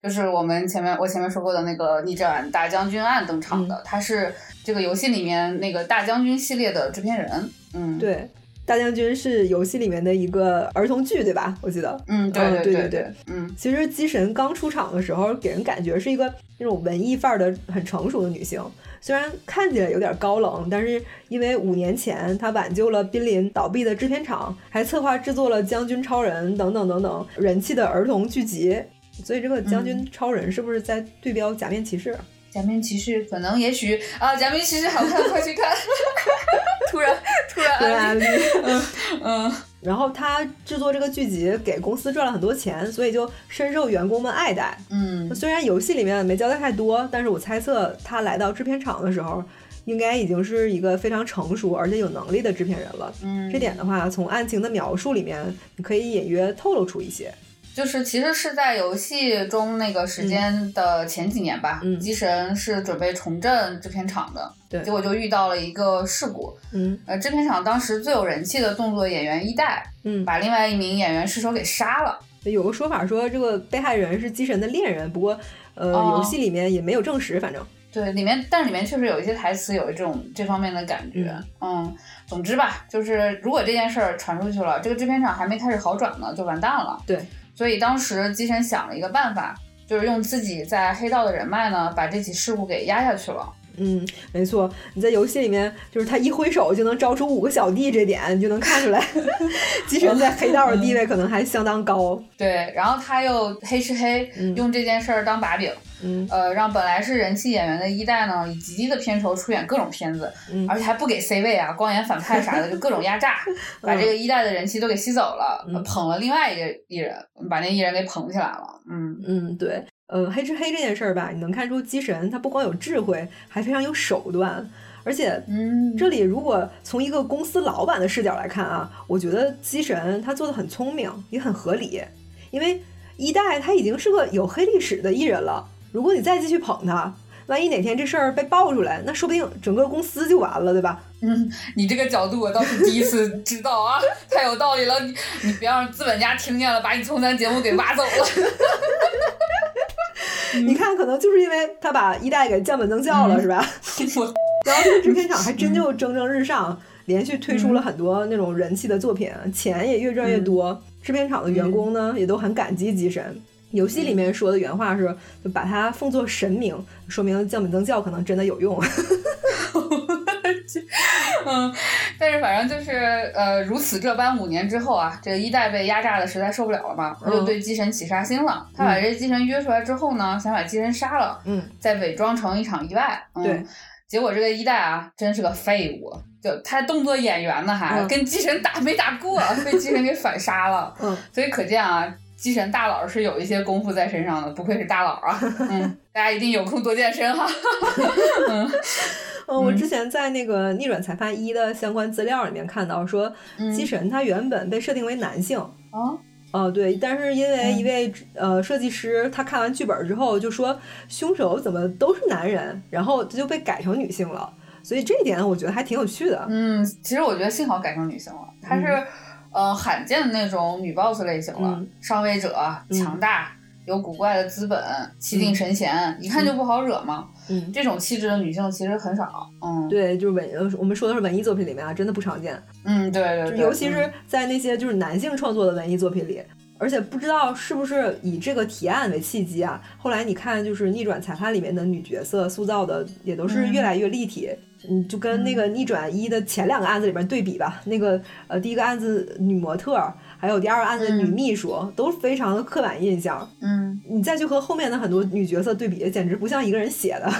就是我们前面我前面说过的那个逆转大将军案登场的，她是这个游戏里面那个大将军系列的制片人。嗯，对。大将军是游戏里面的一个儿童剧，对吧？我记得，嗯，对对对对对，嗯，其实姬神刚出场的时候，给人感觉是一个那种文艺范儿的很成熟的女性，虽然看起来有点高冷，但是因为五年前她挽救了濒临倒闭的制片厂，还策划制作了《将军超人》等等等等人气的儿童剧集，所以这个《将军超人》是不是在对标《假面骑士》？假面骑士可能也许啊，假面骑士好看，快去看！突然突然安利，嗯嗯。然后他制作这个剧集给公司赚了很多钱，所以就深受员工们爱戴。嗯，虽然游戏里面没交代太多，但是我猜测他来到制片厂的时候，应该已经是一个非常成熟而且有能力的制片人了。嗯，这点的话，从案情的描述里面，你可以隐约透露出一些。就是其实是在游戏中那个时间的前几年吧，机神是准备重振制片厂的，对，结果就遇到了一个事故，嗯，呃，制片厂当时最有人气的动作演员一代，嗯，把另外一名演员失手给杀了。有个说法说这个被害人是机神的恋人，不过呃，游戏里面也没有证实，反正。对里面，但里面确实有一些台词有一种这方面的感觉，嗯，总之吧，就是如果这件事儿传出去了，这个制片厂还没开始好转呢，就完蛋了，对。所以当时基神想了一个办法，就是用自己在黑道的人脉呢，把这起事故给压下去了。嗯，没错，你在游戏里面，就是他一挥手就能招出五个小弟，这点你就能看出来，机神在黑道的地位可能还相当高。对，然后他又黑吃黑，用这件事儿当把柄。嗯，呃，让本来是人气演员的一代呢，以极低的片酬出演各种片子，而且还不给 C 位啊，光演反派啥的，就各种压榨，把这个一代的人气都给吸走了，捧了另外一个艺人，把那艺人给捧起来了。嗯。嗯，对，呃，黑吃黑这件事儿吧，你能看出机神他不光有智慧，还非常有手段，而且，嗯，这里如果从一个公司老板的视角来看啊，我觉得机神他做的很聪明，也很合理，因为一代他已经是个有黑历史的艺人了。如果你再继续捧他，万一哪天这事儿被爆出来，那说不定整个公司就完了，对吧？嗯，你这个角度我倒是第一次知道啊，太有道理了。你你别让资本家听见了，把你从咱节目给挖走了。你看，可能就是因为他把一代给降本增效了，是吧？然后这个制片厂还真就蒸蒸日上，连续推出了很多那种人气的作品，钱也越赚越多。制片厂的员工呢，也都很感激机神。游戏里面说的原话是，就把它奉作神明，说明降本增效可能真的有用。嗯，但是反正就是呃，如此这般，五年之后啊，这个一代被压榨的实在受不了了嘛，他就对机神起杀心了。他把这机神约出来之后呢，想把机神杀了，嗯，再伪装成一场意外。对，结果这个一代啊，真是个废物，就他动作演员呢，还跟机神打没打过，被机神给反杀了。嗯，所以可见啊。机神大佬是有一些功夫在身上的，不愧是大佬啊！嗯，大家一定有空多健身哈。嗯，我之前在那个《逆转裁判一》的相关资料里面看到说，机神他原本被设定为男性。啊？哦，对，但是因为一位呃设计师他看完剧本之后就说凶手怎么都是男人，然后他就被改成女性了。所以这一点我觉得还挺有趣的。嗯，其实我觉得幸好改成女性了，他是。呃，罕见的那种女 boss 类型了，上位者强大，有古怪的资本，气定神闲，一看就不好惹嘛。嗯，这种气质的女性其实很少。嗯，对，就是文，我们说的是文艺作品里面啊，真的不常见。嗯，对对对，尤其是在那些就是男性创作的文艺作品里，而且不知道是不是以这个提案为契机啊，后来你看就是逆转裁判里面的女角色塑造的也都是越来越立体。嗯，就跟那个逆转一的前两个案子里边对比吧，那个呃，第一个案子女模特，还有第二个案子女秘书，都非常的刻板印象。嗯，你再去和后面的很多女角色对比，简直不像一个人写的。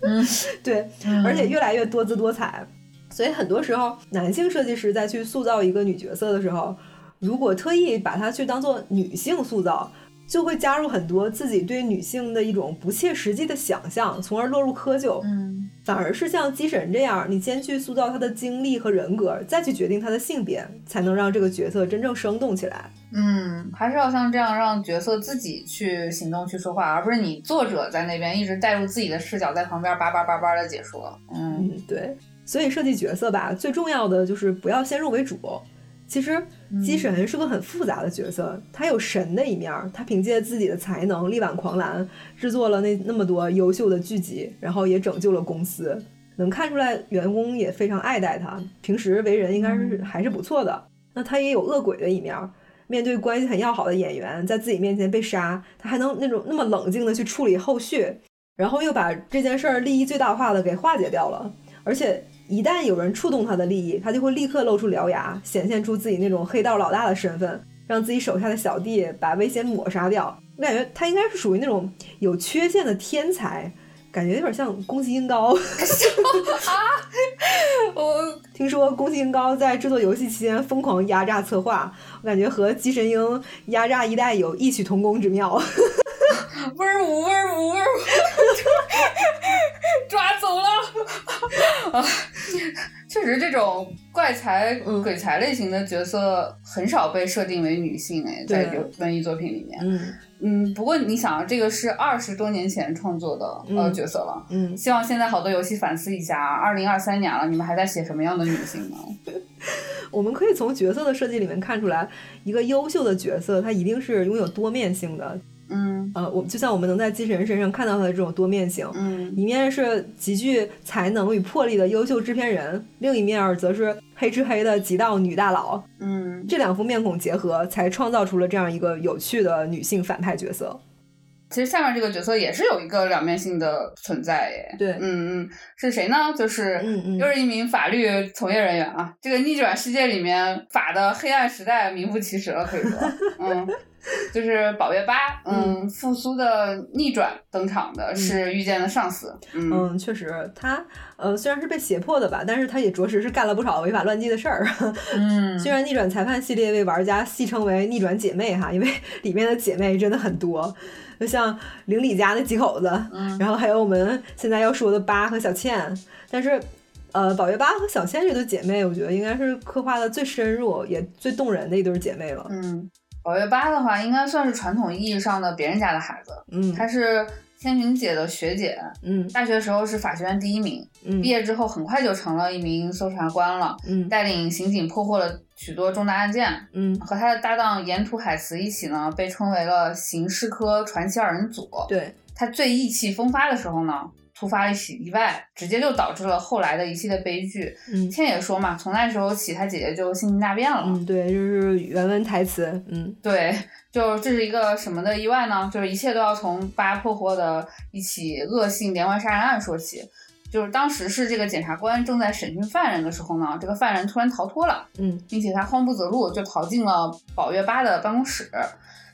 嗯，对，而且越来越多姿多彩。所以很多时候，男性设计师在去塑造一个女角色的时候，如果特意把她去当做女性塑造。就会加入很多自己对女性的一种不切实际的想象，从而落入窠臼。嗯，反而是像机神这样，你先去塑造她的经历和人格，再去决定她的性别，才能让这个角色真正生动起来。嗯，还是要像这样让角色自己去行动去说话，而不是你作者在那边一直带入自己的视角在旁边叭叭叭叭的解说。嗯，对。所以设计角色吧，最重要的就是不要先入为主。其实，机神是个很复杂的角色，他有神的一面，他凭借自己的才能力挽狂澜，制作了那那么多优秀的剧集，然后也拯救了公司，能看出来员工也非常爱戴他，平时为人应该是还是不错的。那他也有恶鬼的一面，面对关系很要好的演员在自己面前被杀，他还能那种那么冷静的去处理后续，然后又把这件事儿利益最大化的给化解掉了，而且。一旦有人触动他的利益，他就会立刻露出獠牙，显现出自己那种黑道老大的身份，让自己手下的小弟把危险抹杀掉。我感觉他应该是属于那种有缺陷的天才，感觉有点像宫崎英高。啊！我听说宫崎英高在制作游戏期间疯狂压榨策划，我感觉和鸡神鹰压榨一代有异曲同工之妙。味儿五味儿五味儿，抓走了！啊，确实，这种怪才、鬼才类型的角色很少被设定为女性哎，在文艺作品里面。嗯嗯，不过你想，这个是二十多年前创作的呃角色了。嗯，希望现在好多游戏反思一下，二零二三年了，你们还在写什么样的女性呢？我们可以从角色的设计里面看出来，一个优秀的角色，他一定是拥有多面性的。嗯，呃，我就像我们能在机器人身上看到他的这种多面性，嗯，一面是极具才能与魄力的优秀制片人，另一面则是黑吃黑的极道女大佬，嗯，这两副面孔结合，才创造出了这样一个有趣的女性反派角色。其实下面这个角色也是有一个两面性的存在耶。对，嗯嗯，是谁呢？就是又是一名法律从业人员啊。这个逆转世界里面法的黑暗时代名副其实了，可以说，嗯。就是宝月八，嗯，复苏的逆转登场的是遇见了上司，嗯，确实，他呃虽然是被胁迫的吧，但是他也着实是干了不少违法乱纪的事儿，嗯，虽然逆转裁判系列被玩家戏称为逆转姐妹哈，因为 里面的姐妹真的很多，就像邻里家那几口子，嗯，然后还有我们现在要说的八和小倩，但是呃宝月八和小倩这对姐妹，我觉得应该是刻画的最深入也最动人的一对姐妹了，嗯。宝月八的话，应该算是传统意义上的别人家的孩子。嗯，她是千寻姐的学姐，嗯大学时候是法学院第一名，嗯毕业之后很快就成了一名搜查官了，嗯带领刑警破获了许多重大案件。嗯，和他的搭档沿途海慈一起呢，被称为了刑事科传奇二人组。对，他最意气风发的时候呢，突发了一起意外，直接就导致了后来的一系列悲剧。嗯倩也说嘛，从那时候起，她姐姐就性情大变了。嗯对，就是原文台词，嗯对，就这是一个什么的意外呢？就是一切都要从八破获的一起恶性连环杀人案说起。就是当时是这个检察官正在审讯犯人的时候呢，这个犯人突然逃脱了，嗯并且他慌不择路，就逃进了宝月八的办公室。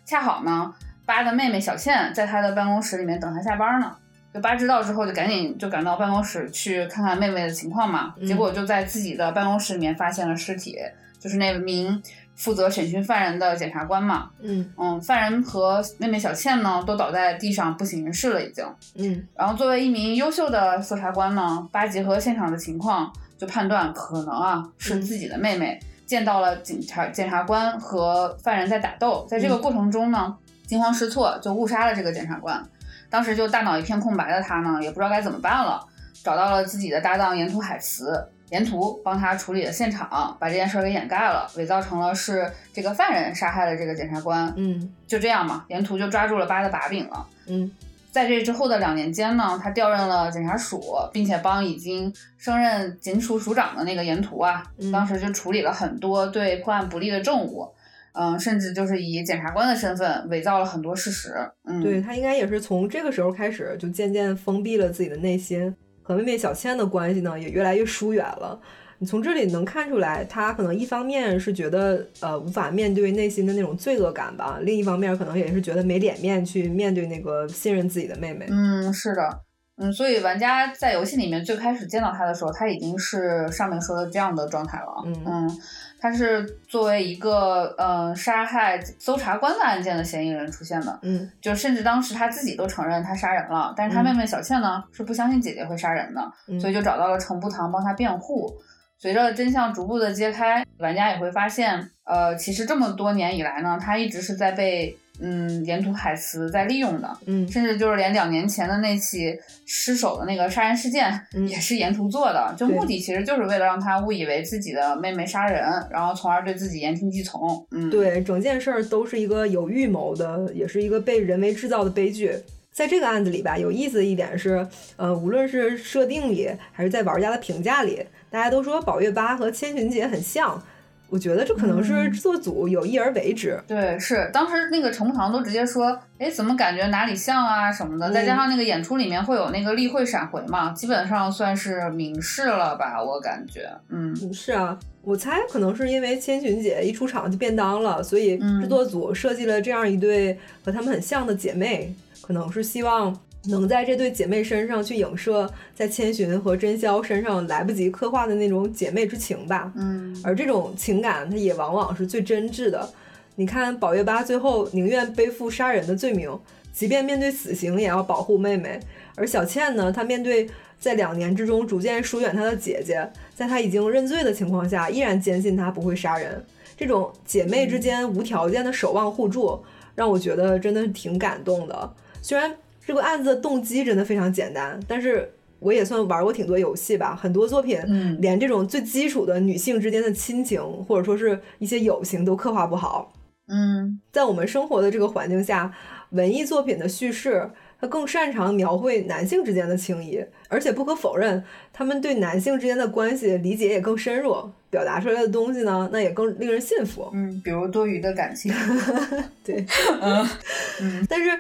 恰好呢，八的妹妹小倩在他的办公室里面等他下班呢。就八知道之后，就赶紧就赶到办公室去看看妹妹的情况嘛。嗯结果就在自己的办公室里面发现了尸体，就是那名负责审讯犯人的检察官嘛。嗯嗯，犯人和妹妹小倩呢都倒在地上不省人事了，已经。嗯然后作为一名优秀的搜查官呢，巴结合现场的情况，就判断可能啊是自己的妹妹见到了警察检察官和犯人在打斗，在这个过程中呢，惊慌失措就误杀了这个检察官。当时就大脑一片空白的他呢，也不知道该怎么办了，找到了自己的搭档沿途海慈。沿途帮他处理了现场，把这件事儿给掩盖了，伪造成了是这个犯人杀害了这个检察官。嗯就这样嘛，沿途就抓住了八的把柄了。嗯在这之后的两年间呢，他调任了检察署，并且帮已经升任警署署长的那个沿途啊，嗯当时就处理了很多对破案不利的证物，嗯，甚至就是以检察官的身份伪造了很多事实，嗯，对他应该也是从这个时候开始，就渐渐封闭了自己的内心，和妹妹小倩的关系呢也越来越疏远了。你从这里能看出来，他可能一方面是觉得呃无法面对内心的那种罪恶感吧，另一方面可能也是觉得没脸面去面对那个信任自己的妹妹。嗯，是的，嗯，所以玩家在游戏里面最开始见到他的时候，他已经是上面说的这样的状态了。嗯他是作为一个呃杀害搜查官的案件的嫌疑人出现的，嗯。就甚至当时他自己都承认他杀人了，但是他嗯。妹妹小倩呢、是不相信姐姐会杀人的，嗯。所以就找到了程步堂帮他辩护。随着真相逐步的揭开，玩家也会发现，呃，其实这么多年以来呢，他一直是在被嗯沿途海慈在利用的，嗯甚至就是连两年前的那起失手的那个杀人事件，嗯也是沿途做的。就目的其实就是为了让他误以为自己的妹妹杀人，然后从而对自己言听计从。嗯，，对，整件事儿都是一个有预谋的，也是一个被人为制造的悲剧。在这个案子里吧，有意思的一点是，呃，无论是设定里还是在玩家的评价里，大家都说宝月八和千寻姐很像。我觉得这可能是嗯制作组有意而为之。对，是当时那个程木堂都直接说，哎，怎么感觉哪里像啊什么的，再加上那个演出里面会有那个例会闪回嘛，基本上算是明示了吧，我感觉，嗯。嗯，是啊，我猜可能是因为千寻姐一出场就便当了，所以嗯制作组设计了这样一对和她们很像的姐妹，可能是希望能在这对姐妹身上去影射在千寻和真宵身上来不及刻画的那种姐妹之情吧。嗯而这种情感，它也往往是最真挚的。你看，宝月八最后宁愿背负杀人的罪名，即便面对死刑也要保护妹妹。而小倩呢，她面对在两年之中逐渐疏远她的姐姐，在她已经认罪的情况下，依然坚信她不会杀人。这种姐妹之间无条件的守望互助，让我觉得真的是挺感动的。虽然这个案子的动机真的非常简单，但是我也算玩过挺多游戏吧，很多作品嗯连这种最基础的女性之间的亲情，或者说是一些友情都刻画不好。嗯在我们生活的这个环境下，文艺作品的叙事，它更擅长描绘男性之间的情谊，而且不可否认，他们对男性之间的关系理解也更深入，表达出来的东西呢，那也更令人信服。嗯，比如多余的感情，对，嗯但是，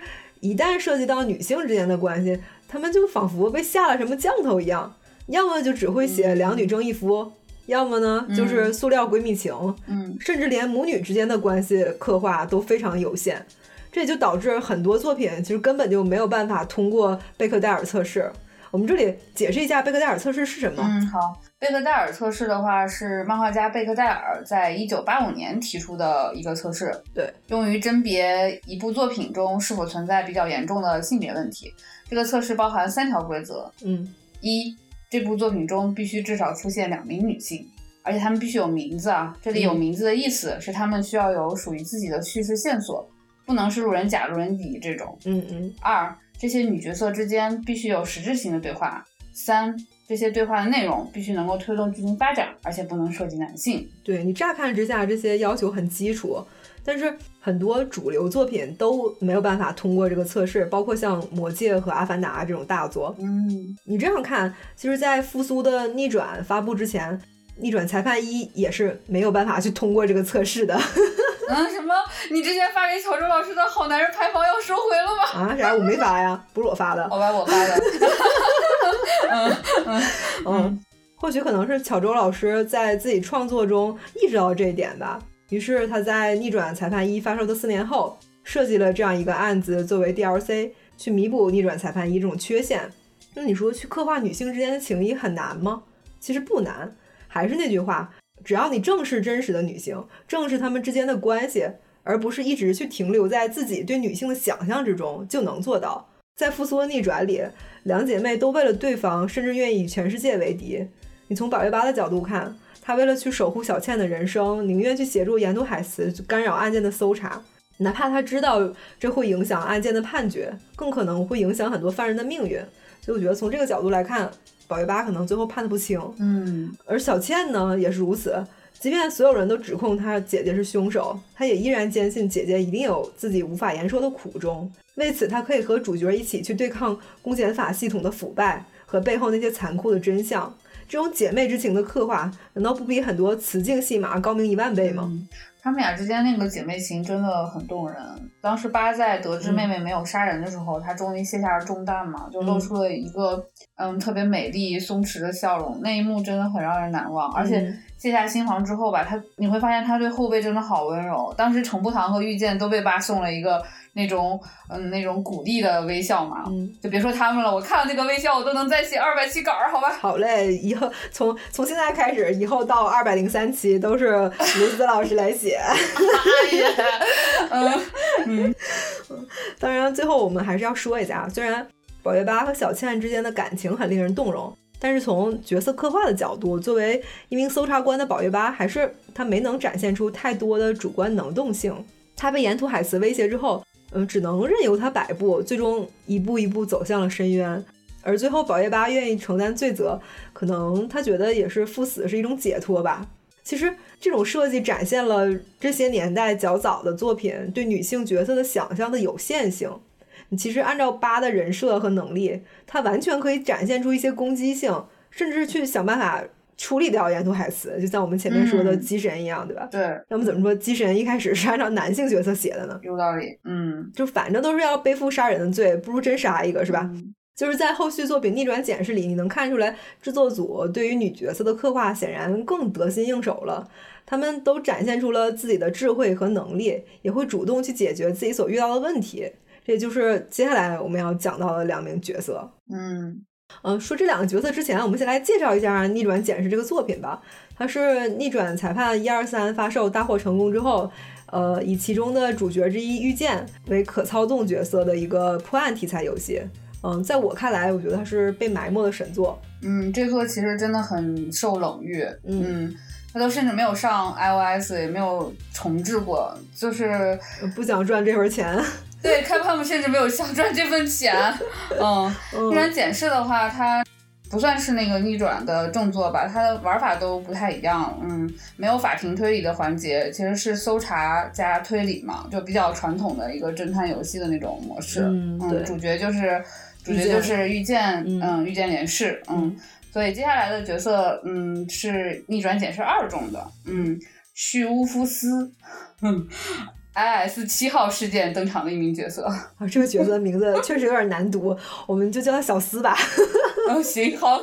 一旦涉及到女性之间的关系，他们就仿佛被下了什么降头一样，要么就只会写两女争一夫，要么呢就是塑料闺蜜情，嗯甚至连母女之间的关系刻画都非常有限。这也就导致很多作品其实根本就没有办法通过贝克戴尔测试。我们这里解释一下贝克戴尔测试是什么。嗯，好。贝克戴尔测试的话是漫画家贝克戴尔在一九八五年提出的一个测试，对，用于甄别一部作品中是否存在比较严重的性别问题。这个测试包含三条规则：嗯一，这部作品中必须至少出现两名女性，而且她们必须有名字啊。这里有嗯名字的意思是她们需要有属于自己的叙事线索，不能是路人甲、路人乙这种。嗯嗯二，这些女角色之间必须有实质性的对话。三，这些对话的内容必须能够推动剧情发展，而且不能涉及男性。对你乍看之下，这些要求很基础，但是很多主流作品都没有办法通过这个测试，包括像《魔戒》和《阿凡达》这种大作。嗯，你这样看，其实，在复苏的逆转发布之前，逆转裁判一也是没有办法去通过这个测试的。嗯，什么？你之前发给小周老师的好男人牌坊要收回了吗？啊，啥？我没发呀，不是我发的。好吧，我发的。嗯嗯嗯，或许可能是巧周老师在自己创作中意识到这一点吧，于是他在《逆转裁判一》发售的四年后，设计了这样一个案子作为 DLC，去弥补《逆转裁判一》这种缺陷。那你说去刻画女性之间的情谊很难吗？其实不难，还是那句话，只要你正视真实的女性，正视她们之间的关系，而不是一直去停留在自己对女性的想象之中，就能做到。在复苏的逆转里，两姐妹都为了对方，甚至愿意与全世界为敌。你从宝月八的角度看，她为了去守护小倩的人生，宁愿去协助沿途海磁干扰案件的搜查，哪怕他知道这会影响案件的判决，更可能会影响很多犯人的命运。所以我觉得从这个角度来看，宝月八可能最后判的不轻。嗯，而小倩呢也是如此。即便所有人都指控她姐姐是凶手，她也依然坚信姐姐一定有自己无法言说的苦衷。为此，她可以和主角一起去对抗公检法系统的腐败和背后那些残酷的真相。这种姐妹之情的刻画，难道不比很多雌竞戏码高明一万倍吗？他们俩之间那个姐妹情真的很动人。当时八在得知妹妹没有杀人的时候，她终于卸下了重担嘛，就露出了一个嗯特别美丽松弛的笑容。那一幕真的很让人难忘。而且卸下心防之后吧，她你会发现她对后辈真的好温柔。当时程步堂和遇见都被八送了一个那种嗯那种鼓励的微笑嘛，就别说他们了，我看到那个微笑我都能再写二百期稿儿，好吧？好嘞，以后从从现在开始，以后到二百零三期都是卢子老师来写。嗯嗯，当然，最后我们还是要说一下，虽然宝月八和小倩之间的感情很令人动容，但是从角色刻画的角度，作为一名搜查官的宝月八，还是他没能展现出太多的主观能动性。他被沿途海慈威胁之后，嗯，只能任由他摆布，最终一步一步走向了深渊。而最后，宝月八愿意承担罪责，可能他觉得也是赴死是一种解脱吧。其实这种设计展现了这些年代较早的作品对女性角色的想象的有限性。其实按照八的人设和能力，他完全可以展现出一些攻击性，甚至去想办法处理掉沿途海词，就像我们前面说的机神一样，对吧？对。那么怎么说机神一开始是按照男性角色写的呢？有道理。嗯，就反正都是要背负杀人的罪，不如真杀一个，是吧？就是在后续作品逆转检视里，你能看出来制作组对于女角色的刻画显然更得心应手了。他们都展现出了自己的智慧和能力，也会主动去解决自己所遇到的问题。这也就是接下来我们要讲到的两名角色。嗯嗯，说这两个角色之前，我们先来介绍一下《逆转检视》这个作品吧。它是《逆转裁判一二三》发售大获成功之后，呃，以其中的主角之一遇见为可操纵角色的一个破案题材游戏。嗯，在我看来，我觉得它是被埋没的神作。嗯，这作其实真的很受冷遇。嗯，它都甚至没有上 iOS，也没有重置过，就是不想赚这份钱。对，开他们甚至没有想赚这份钱。嗯，逆转检视的话，它不算是那个逆转的正作吧，它的玩法都不太一样。嗯，没有法庭推理的环节，其实是搜查加推理嘛，就比较传统的一个侦探游戏的那种模式。嗯，对，主角就是。主角就是遇见，嗯，遇见连氏，嗯，所以接下来的角色，嗯，是逆转检视二中的，嗯，叙乌夫斯，嗯 ，I S 七号事件登场的一名角色。啊，这个角色的名字确实有点难读，我们就叫他小斯吧。嗯，行，好。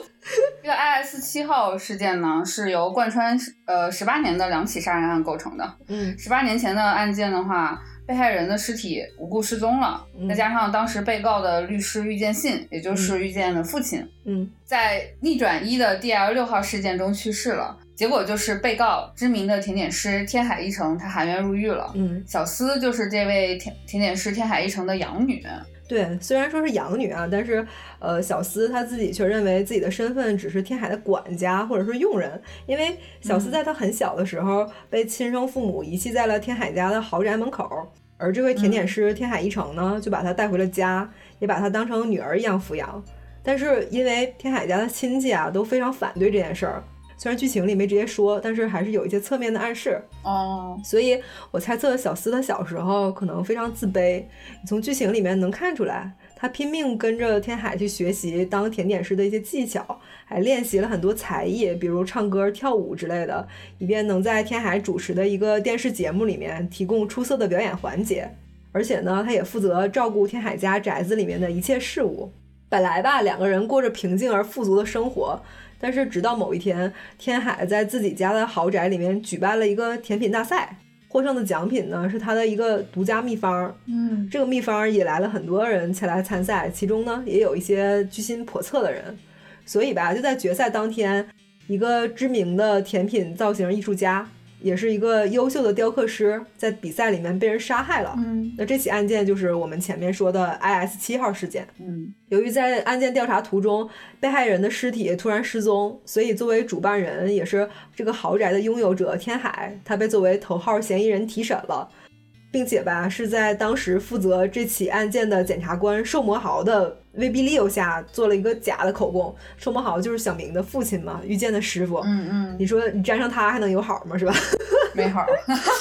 这个 I S 七号事件呢，是由贯穿呃十八年的两起杀人案构成的。嗯，十八年前的案件的话。被害人的尸体无故失踪了，再加上当时被告的律师遇见信，也就是遇见的父亲，嗯，在逆转一的 D L 六号事件中去世了。结果就是被告知名的甜点师天海一成，他含冤入狱了。嗯，小司就是这位甜甜点师天海一成的养女。对，虽然说是养女啊，但是呃，小司她自己却认为自己的身份只是天海的管家或者是佣人，因为小司在他很小的时候被亲生父母遗弃在了天海家的豪宅门口。而这位甜点师天海一成呢，就把他带回了家，也把她当成女儿一样抚养。但是因为天海家的亲戚啊都非常反对这件事儿，虽然剧情里没直接说，但是还是有一些侧面的暗示。哦，所以我猜测小司他小时候可能非常自卑，你从剧情里面能看出来。他拼命跟着天海去学习当甜点师的一些技巧，还练习了很多才艺，比如唱歌、跳舞之类的，以便能在天海主持的一个电视节目里面提供出色的表演环节。而且呢，他也负责照顾天海家宅子里面的一切事物。本来吧，两个人过着平静而富足的生活，但是直到某一天，天海在自己家的豪宅里面举办了一个甜品大赛。获胜的奖品呢，是他的一个独家秘方。嗯，这个秘方引来了很多人前来参赛，其中呢也有一些居心叵测的人。所以吧，就在决赛当天，一个知名的甜品造型艺术家。也是一个优秀的雕刻师，在比赛里面被人杀害了。嗯，那这起案件就是我们前面说的 I S 七号事件。嗯，由于在案件调查途中，被害人的尸体突然失踪，所以作为主办人，也是这个豪宅的拥有者天海，他被作为头号嫌疑人提审了。并且吧，是在当时负责这起案件的检察官寿魔豪的威逼利诱下，做了一个假的口供。寿魔豪就是小明的父亲嘛，遇见的师傅。嗯嗯，你说你沾上他还能有好吗？是吧？没好。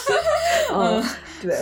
嗯，对。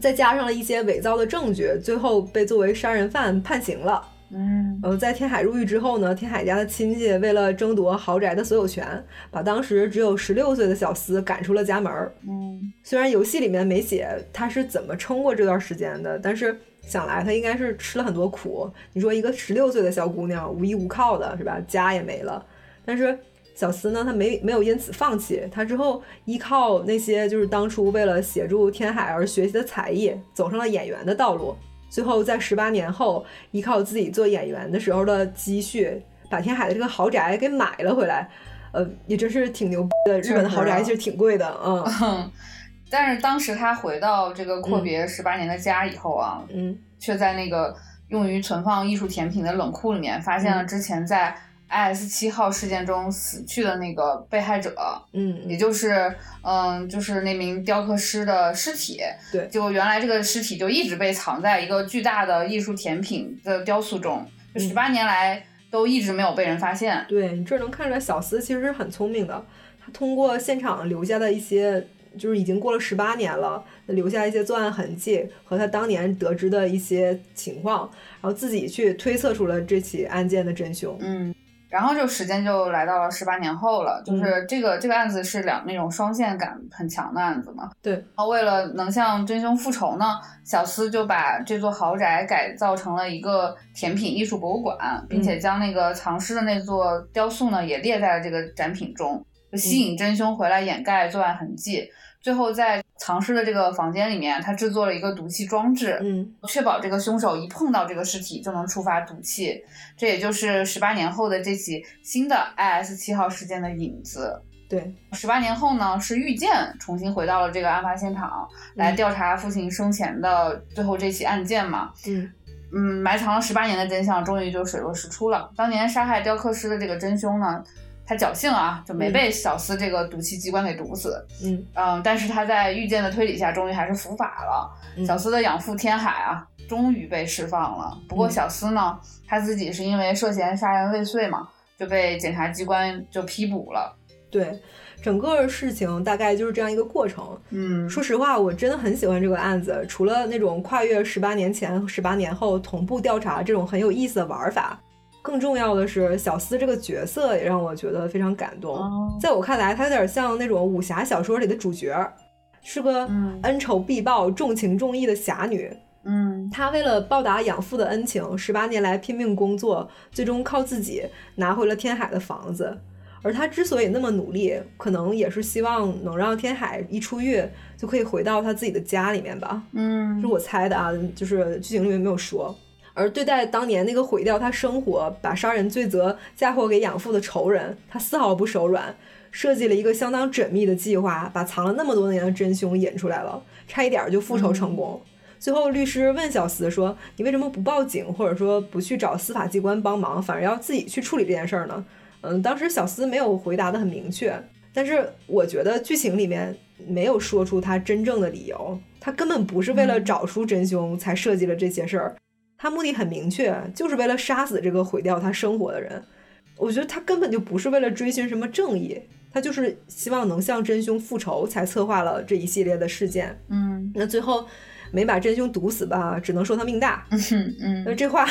再加上了一些伪造的证据，最后被作为杀人犯判刑了。嗯，呃，在天海入狱之后呢，天海家的亲戚为了争夺豪宅的所有权，把当时只有十六岁的小司赶出了家门。嗯，虽然游戏里面没写他是怎么撑过这段时间的，但是想来他应该是吃了很多苦。你说一个十六岁的小姑娘无依无靠的，是吧？家也没了，但是小司呢，他没没有因此放弃，他之后依靠那些就是当初为了协助天海而学习的才艺，走上了演员的道路。最后，在十八年后，依靠自己做演员的时候的积蓄，把天海的这个豪宅给买了回来。呃，也真是挺牛逼的。日本的豪宅其实挺贵的，嗯。但是当时他回到这个阔别十八年的家以后啊，嗯，却在那个用于存放艺术甜品的冷库里面，发现了之前在。I.S. 七号事件中死去的那个被害者，嗯，也就是，嗯，就是那名雕刻师的尸体。对，就原来这个尸体就一直被藏在一个巨大的艺术甜品的雕塑中，就十八年来都一直没有被人发现。对你这能看出来，小司其实是很聪明的，他通过现场留下的一些，就是已经过了十八年了，留下一些作案痕迹和他当年得知的一些情况，然后自己去推测出了这起案件的真凶。嗯。然后就时间就来到了十八年后了，就是这个这个案子是两那种双线感很强的案子嘛。对。然后为了能向真凶复仇呢，小司就把这座豪宅改造成了一个甜品艺术博物馆，并且将那个藏尸的那座雕塑呢也列在了这个展品中，就吸引真凶回来掩盖作案痕迹。最后，在藏尸的这个房间里面，他制作了一个毒气装置，嗯，确保这个凶手一碰到这个尸体就能触发毒气。这也就是十八年后的这起新的 IS 七号事件的影子。对，十八年后呢，是遇见重新回到了这个案发现场，来调查父亲生前的最后这起案件嘛。嗯嗯，埋藏了十八年的真相终于就水落石出了。当年杀害雕刻师的这个真凶呢？他侥幸啊，就没被小司这个毒气机关给毒死。嗯嗯，但是他在遇见的推理下，终于还是伏法了。小司的养父天海啊，终于被释放了。不过小司呢，他自己是因为涉嫌杀人未遂嘛，就被检察机关就批捕了。对，整个事情大概就是这样一个过程。嗯，说实话，我真的很喜欢这个案子，除了那种跨越十八年前、十八年后同步调查这种很有意思的玩法。更重要的是，小司这个角色也让我觉得非常感动。在我看来，他有点像那种武侠小说里的主角，是个恩仇必报、重情重义的侠女。嗯，她为了报答养父的恩情，十八年来拼命工作，最终靠自己拿回了天海的房子。而她之所以那么努力，可能也是希望能让天海一出狱就可以回到他自己的家里面吧。嗯，是我猜的啊，就是剧情里面没有说。而对待当年那个毁掉他生活、把杀人罪责嫁祸给养父的仇人，他丝毫不手软，设计了一个相当缜密的计划，把藏了那么多年的真凶引出来了，差一点就复仇成功。最后，律师问小司说：“你为什么不报警，或者说不去找司法机关帮忙，反而要自己去处理这件事儿呢？”嗯，当时小司没有回答的很明确，但是我觉得剧情里面没有说出他真正的理由，他根本不是为了找出真凶才设计了这些事儿。他目的很明确，就是为了杀死这个毁掉他生活的人。我觉得他根本就不是为了追寻什么正义，他就是希望能向真凶复仇，才策划了这一系列的事件。嗯，那最后没把真凶毒死吧，只能说他命大。嗯嗯，那这话，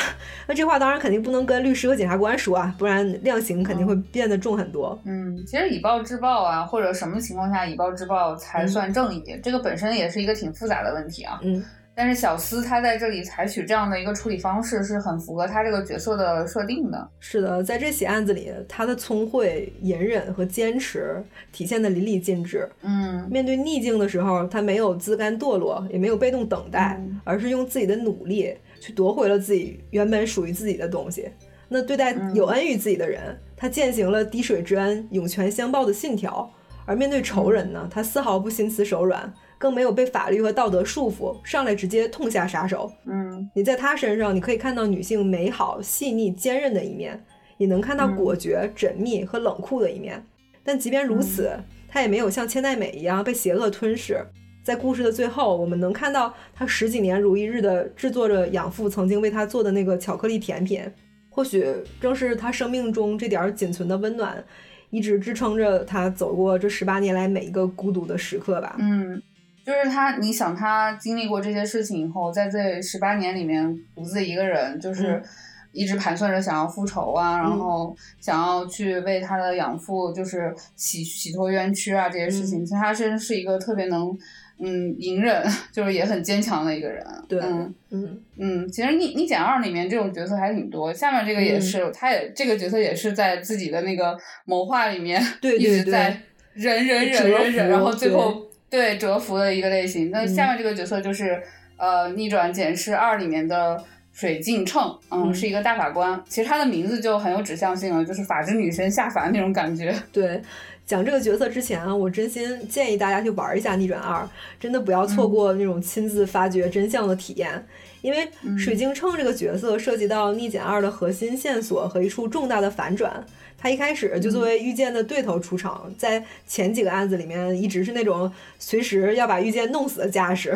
那这话当然肯定不能跟律师和检察官说啊，不然量刑肯定会变得重很多。嗯，其实以暴制暴啊，或者什么情况下以暴制暴才算正义，这个本身也是一个挺复杂的问题啊。嗯。但是小司他在这里采取这样的一个处理方式，是很符合他这个角色的设定的。是的，在这起案子里，他的聪慧、隐忍和坚持体现的淋漓尽致。嗯，面对逆境的时候，他没有自甘堕落，也没有被动等待，而是用自己的努力去夺回了自己原本属于自己的东西。那对待有恩于自己的人，他践行了滴水之恩、涌泉相报的信条；而面对仇人呢，他丝毫不心慈手软。更没有被法律和道德束缚，上来直接痛下杀手。嗯，你在他身上，你可以看到女性美好、细腻、坚韧的一面，也能看到果决、缜密和冷酷的一面。但即便如此，他也没有像千代美一样被邪恶吞噬。在故事的最后，我们能看到他十几年如一日的制作着养父曾经为他做的那个巧克力甜品。或许正是他生命中这点仅存的温暖，一直支撑着他走过这十八年来每一个孤独的时刻吧。嗯。就是他，你想他经历过这些事情以后，在这十八年里面独自一个人，就是一直盘算着想要复仇啊，然后想要去为他的养父就是洗洗脱冤屈啊这些事情。其实他真是一个特别能嗯隐忍，就是也很坚强的一个人。对，嗯嗯嗯，其实《逆逆减二》里面这种角色还挺多，下面这个也是，他也这个角色也是在自己的那个谋划里面一直在忍忍忍忍忍，然后最后。对蛰伏的一个类型，那下面这个角色就是呃《逆转检视二》里面的水镜秤，嗯，是一个大法官。其实他的名字就很有指向性了，就是法治女神下凡那种感觉。对，讲这个角色之前啊，我真心建议大家去玩一下《逆转二》，真的不要错过那种亲自发掘真相的体验。因为水镜秤这个角色涉及到《逆检二》的核心线索和一处重大的反转。他一开始就作为遇见的对头出场，在前几个案子里面一直是那种随时要把遇见弄死的架势，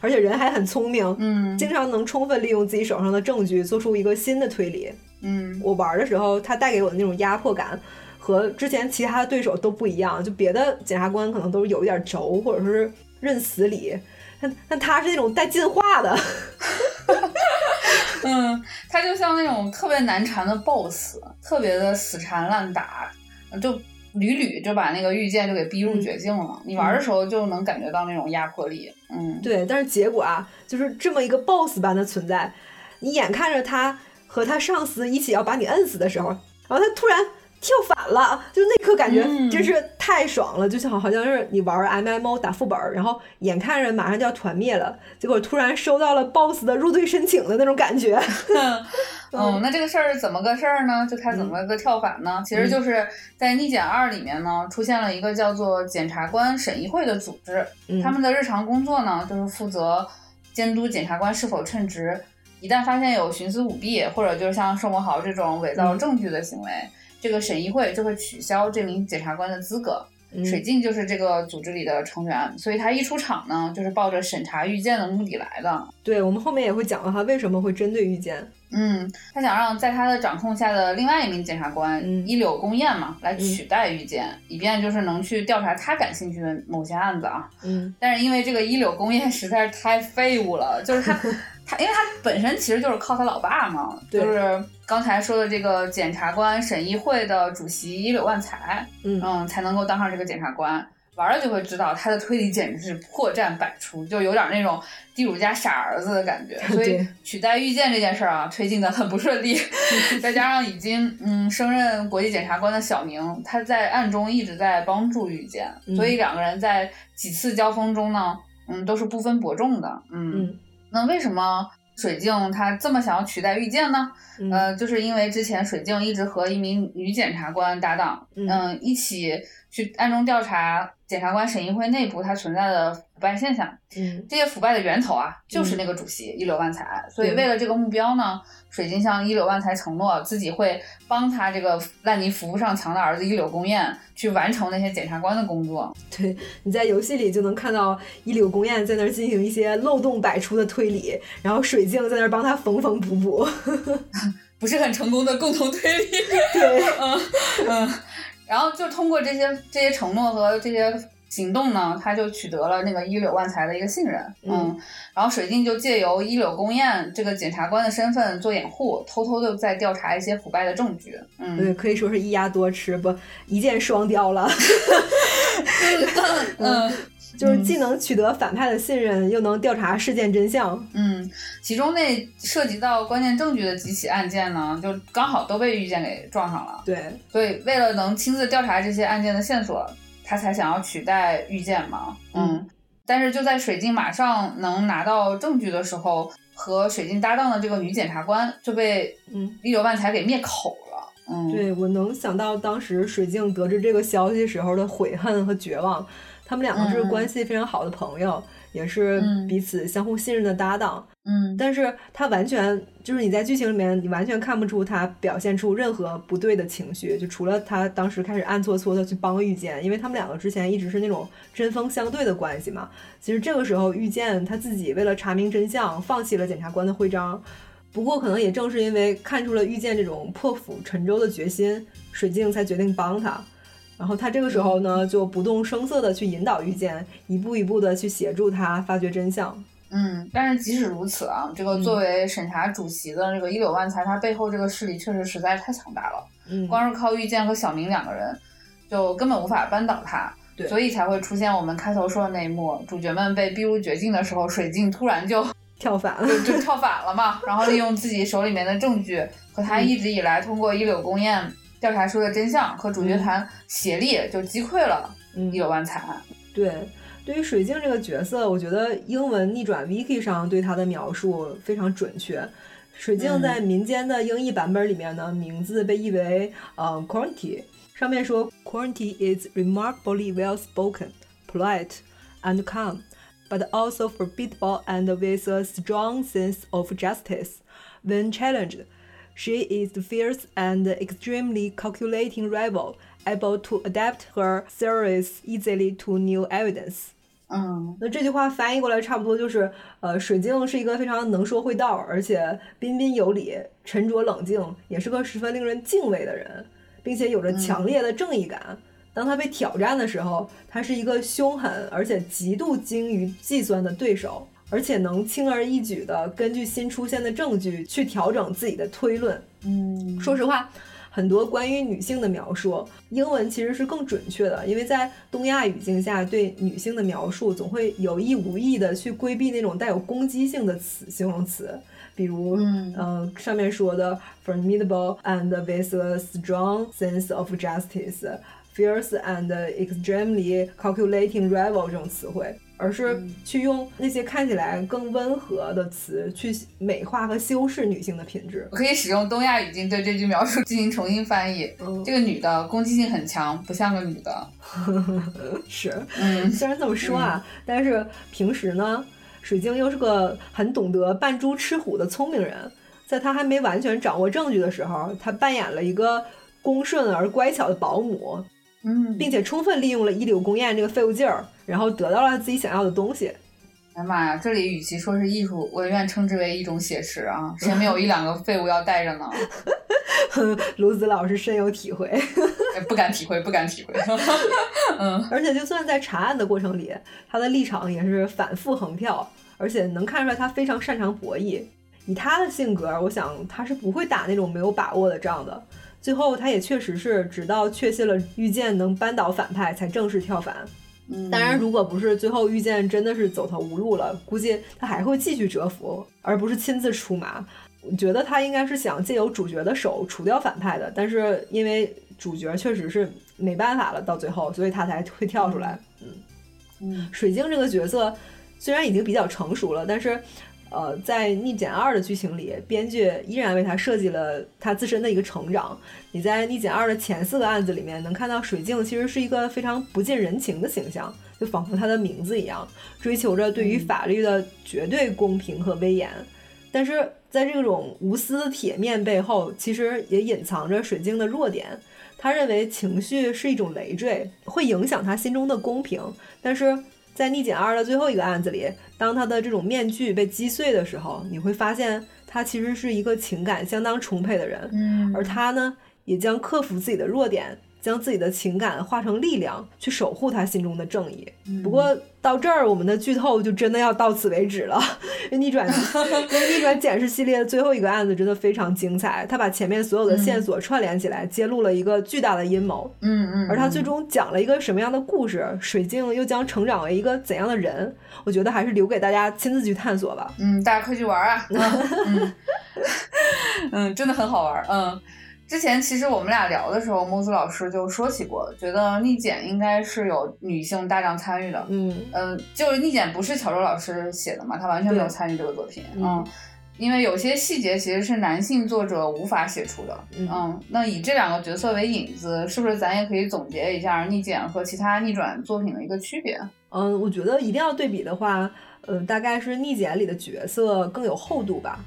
而且人还很聪明，嗯，经常能充分利用自己手上的证据做出一个新的推理。嗯，我玩的时候，他带给我的那种压迫感和之前其他的对手都不一样。就别的检察官可能都是有一点轴，或者是认死理，但但他是那种带进化的。嗯，他就像那种特别难缠的 BOSS，特别的死缠烂打，就屡屡就把那个御剑就给逼入绝境了。你玩的时候就能感觉到那种压迫力。嗯，对。但是结果啊，就是这么一个 BOSS 般的存在，你眼看着他和他上司一起要把你摁死的时候，然后他突然。跳反了，就那刻感觉真是太爽了，就像好像是你玩 M M O 打副本，然后眼看着马上就要团灭了，结果突然收到了 BOSS 的入队申请的那种感觉。嗯，那这个事儿怎么个事儿呢？就他怎么个跳反呢？其实就是在逆检二里面呢，出现了一个叫做检察官审议会的组织，他们的日常工作呢，就是负责监督检察官是否称职，一旦发现有徇私舞弊，或者就是像盛文豪这种伪造证据的行为。这个审议会就会取消这名检察官的资格。水镜就是这个组织里的成员，所以他一出场呢，就是抱着审查遇见的目的来的。对我们后面也会讲到他为什么会针对遇见。嗯，他想让在他的掌控下的另外一名检察官一柳公彦嘛，来取代遇见，以便就是能去调查他感兴趣的某些案子啊。嗯，但是因为这个一柳公彦实在是太废物了，就是他。他因为他本身其实就是靠他老爸嘛，就是刚才说的这个检察官审议会的主席一柳万才，嗯，才能够当上这个检察官。玩了就会知道他的推理简直是破绽百出，就有点那种地主家傻儿子的感觉。所以取代遇见这件事儿啊，推进的很不顺利。再加上已经嗯升任国际检察官的小明，他在暗中一直在帮助遇见，所以两个人在几次交锋中呢，嗯，都是不分伯仲的，嗯。那为什么水镜他这么想要取代遇见呢？呃，就是因为之前水镜一直和一名女检察官搭档，嗯，一起去暗中调查检察官审议会内部它存在的腐败现象。嗯，这些腐败的源头啊，就是那个主席一柳万才。所以为了这个目标呢，水晶向一柳万才承诺自己会帮他这个烂泥扶不上墙的儿子一柳公彦去完成那些检察官的工作。对，你在游戏里就能看到一柳公彦在那儿进行一些漏洞百出的推理，然后水晶在那儿帮他缝缝补补。不是很成功的共同推理。对，嗯嗯，然后就通过这些这些承诺和这些行动呢，他就取得了那个一柳万才的一个信任。嗯，然后水镜就借由一柳公彦这个检察官的身份做掩护，偷偷的在调查一些腐败的证据。嗯，对，可以说是一鸭多吃，不一箭双雕了。嗯。就是既能取得反派的信任，又能调查事件真相。嗯，其中那涉及到关键证据的几起案件呢，就刚好都被遇见给撞上了。对，所以为了能亲自调查这些案件的线索，他才想要取代遇见嘛。嗯，但是就在水镜马上能拿到证据的时候，和水镜搭档的这个女检察官就被嗯一流万才给灭口了。嗯，对我能想到当时水镜得知这个消息时候的悔恨和绝望。他们两个是关系非常好的朋友，也是彼此相互信任的搭档。嗯，但是他完全就是你在剧情里面，你完全看不出他表现出任何不对的情绪，就除了他当时开始暗搓搓的去帮遇见，因为他们两个之前一直是那种针锋相对的关系嘛。其实这个时候遇见他自己为了查明真相，放弃了检察官的徽章。不过可能也正是因为看出了遇见这种破釜沉舟的决心，水镜才决定帮他。然后他这个时候呢，就不动声色的去引导遇见，一步一步的去协助他发掘真相。嗯，但是即使如此啊，这个作为审查主席的这个一柳万才，他背后这个势力确实实在太强大了。嗯，光是靠遇见和小明两个人，就根本无法扳倒他。对，所以才会出现我们开头说的那一幕，主角们被逼入绝境的时候，水镜突然就 跳反，了就跳反了嘛。然后利用自己手里面的证据和他一直以来通过一柳公彦。调查出的真相和主角团协力就击溃了一柳万才。对，对于水镜这个角色，我觉得英文逆转 wiki 上对他的描述非常准确。水镜在民间的英译版本里面呢，名字被译为呃 Quanti，上面说 Quanti is remarkably well spoken, polite and calm, but also formidable and with a strong sense of justice when challenged. She is fierce and extremely calculating rival, able to adapt her theories easily to new evidence. 嗯，那这句话翻译过来差不多就是，呃，水晶是一个非常能说会道，而且彬彬有礼、沉着冷静，也是个十分令人敬畏的人，并且有着强烈的正义感。当他被挑战的时候，他是一个凶狠而且极度精于计算的对手。而且能轻而易举地根据新出现的证据去调整自己的推论。嗯，说实话，很多关于女性的描述，英文其实是更准确的，因为在东亚语境下，对女性的描述总会有意无意的去规避那种带有攻击性的词形容词，比如，嗯，上面说的 formidable and with a strong sense of justice，fierce and extremely calculating rival 这种词汇。而是去用那些看起来更温和的词去美化和修饰女性的品质。我可以使用东亚语境对这句描述进行重新翻译。这个女的攻击性很强，不像个女的。是，嗯，虽然这么说啊，但是平时呢，水晶又是个很懂得扮猪吃虎的聪明人。在他还没完全掌握证据的时候，他扮演了一个恭顺而乖巧的保姆。嗯，并且充分利用了一柳公彦这个废物劲儿，然后得到了自己想要的东西。哎妈呀，这里与其说是艺术，我愿称之为一种写实啊！谁没有一两个废物要带着呢？卢子老师深有体会，不敢体会，不敢体会。嗯，而且就算在查案的过程里，他的立场也是反复横跳，而且能看出来他非常擅长博弈。以他的性格，我想他是不会打那种没有把握的仗的。最后，他也确实是直到确信了遇见能扳倒反派，才正式跳反。嗯，当然，如果不是最后遇见真的是走投无路了，估计他还会继续蛰伏，而不是亲自出马。我觉得他应该是想借由主角的手除掉反派的，但是因为主角确实是没办法了，到最后，所以他才会跳出来。嗯嗯，水晶这个角色虽然已经比较成熟了，但是。呃，在逆检二的剧情里，编剧依然为他设计了他自身的一个成长。你在逆检二的前四个案子里面，能看到水镜其实是一个非常不近人情的形象，就仿佛他的名字一样，追求着对于法律的绝对公平和威严。但是在这种无私的铁面背后，其实也隐藏着水晶的弱点。他认为情绪是一种累赘，会影响他心中的公平。但是。在逆检二的最后一个案子里，当他的这种面具被击碎的时候，你会发现他其实是一个情感相当充沛的人，嗯，而他呢，也将克服自己的弱点。将自己的情感化成力量，去守护他心中的正义。不过到这儿，我们的剧透就真的要到此为止了。逆转，逆转检视系列最后一个案子真的非常精彩，他把前面所有的线索串联起来，揭露了一个巨大的阴谋。嗯嗯。而他最终讲了一个什么样的故事？水镜又将成长为一个怎样的人？我觉得还是留给大家亲自去探索吧。嗯，大家快去玩啊！嗯，嗯，真的很好玩。嗯。之前其实我们俩聊的时候，木子老师就说起过，觉得逆检应该是有女性大量参与的。嗯嗯，就是逆检不是乔周老师写的嘛，他完全没有参与这个作品。嗯，因为有些细节其实是男性作者无法写出的。嗯，那以这两个角色为引子，是不是咱也可以总结一下逆检和其他逆转作品的一个区别？嗯，我觉得一定要对比的话，呃，大概是逆检里的角色更有厚度吧。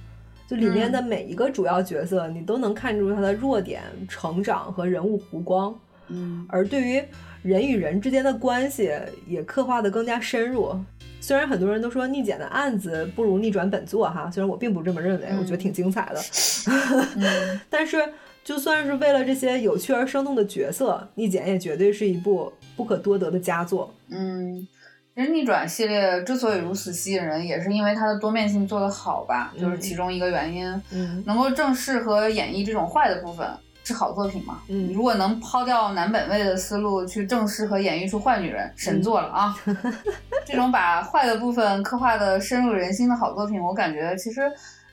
就里面的每一个主要角色，你都能看出他的弱点、成长和人物弧光。嗯，而对于人与人之间的关系，也刻画的更加深入。虽然很多人都说逆检的案子不如逆转本作哈，虽然我并不这么认为，我觉得挺精彩的。但是就算是为了这些有趣而生动的角色，逆检也绝对是一部不可多得的佳作。嗯。其实逆转系列之所以如此吸引人，也是因为它的多面性做得好吧，就是其中一个原因。嗯，能够正视和演绎这种坏的部分是好作品嘛？嗯，如果能抛掉男本位的思路去正视和演绎出坏女人，神作了啊！这种把坏的部分刻画的深入人心的好作品，我感觉其实。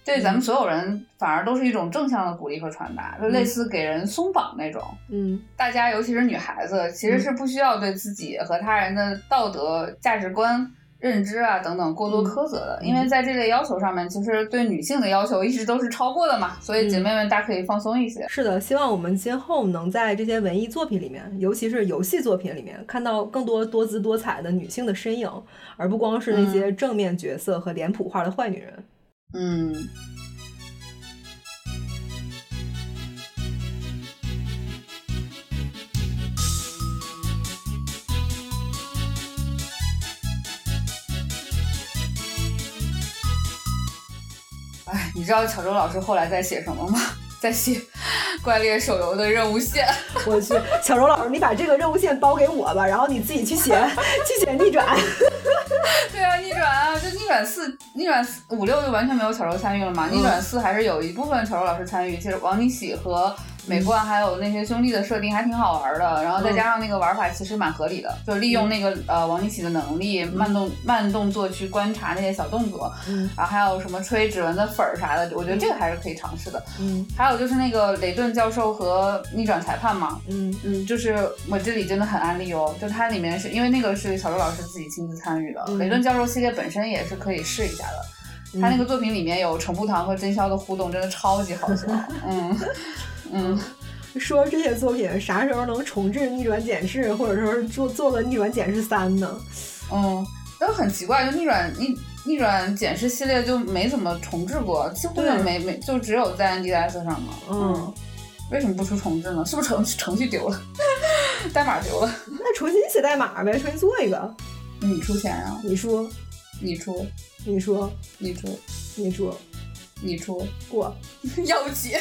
对咱们所有人，反而都是一种正向的鼓励和传达，就类似给人松绑那种。嗯，大家尤其是女孩子，其实是不需要对自己和他人的道德价值观认知啊等等过多苛责的，因为在这类要求上面，其实对女性的要求一直都是超过的嘛。所以姐妹们，大家可以放松一些。是的，希望我们今后能在这些文艺作品里面，尤其是游戏作品里面，看到更多多姿多彩的女性的身影，而不光是那些正面角色和脸谱化的坏女人。嗯，嗯哎，你知道巧舟老师后来在写什么吗？在写怪猎手游的任务线。我去，小柔老师，你把这个任务线包给我吧，然后你自己去写，去写逆转。对啊，逆转啊，就逆转四、逆转四五六就完全没有小柔参与了嘛。逆转四还是有一部分小柔老师参与，其实王尼喜和。美冠还有那些兄弟的设定还挺好玩的，然后再加上那个玩法其实蛮合理的，就利用那个呃王尼喜的能力，慢动慢动作去观察那些小动作，嗯，然后还有什么吹指纹的粉儿啥的，我觉得这个还是可以尝试的，嗯，还有就是那个雷顿教授和逆转裁判嘛，嗯。嗯，就是我这里真的很安利哦，就它里面是因为那个是小周老师自己亲自参与的，雷顿教授系列本身也是可以试一下的，他那个作品里面有程步堂和真宵的互动，真的超级好笑，嗯。嗯，说这些作品啥时候能重置逆转检视，或者说做做个逆转检视三呢？嗯，但很奇怪，就逆转逆逆转检视系列就没怎么重置过，几乎就没没就只有在 NDS 上嘛。嗯，为什么不出重置呢？是不是程程序丢了，代码丢了？那重新写代码呗，重新做一个。你出钱啊？你出，你出，你出，你出，你出，你出，过，要钱。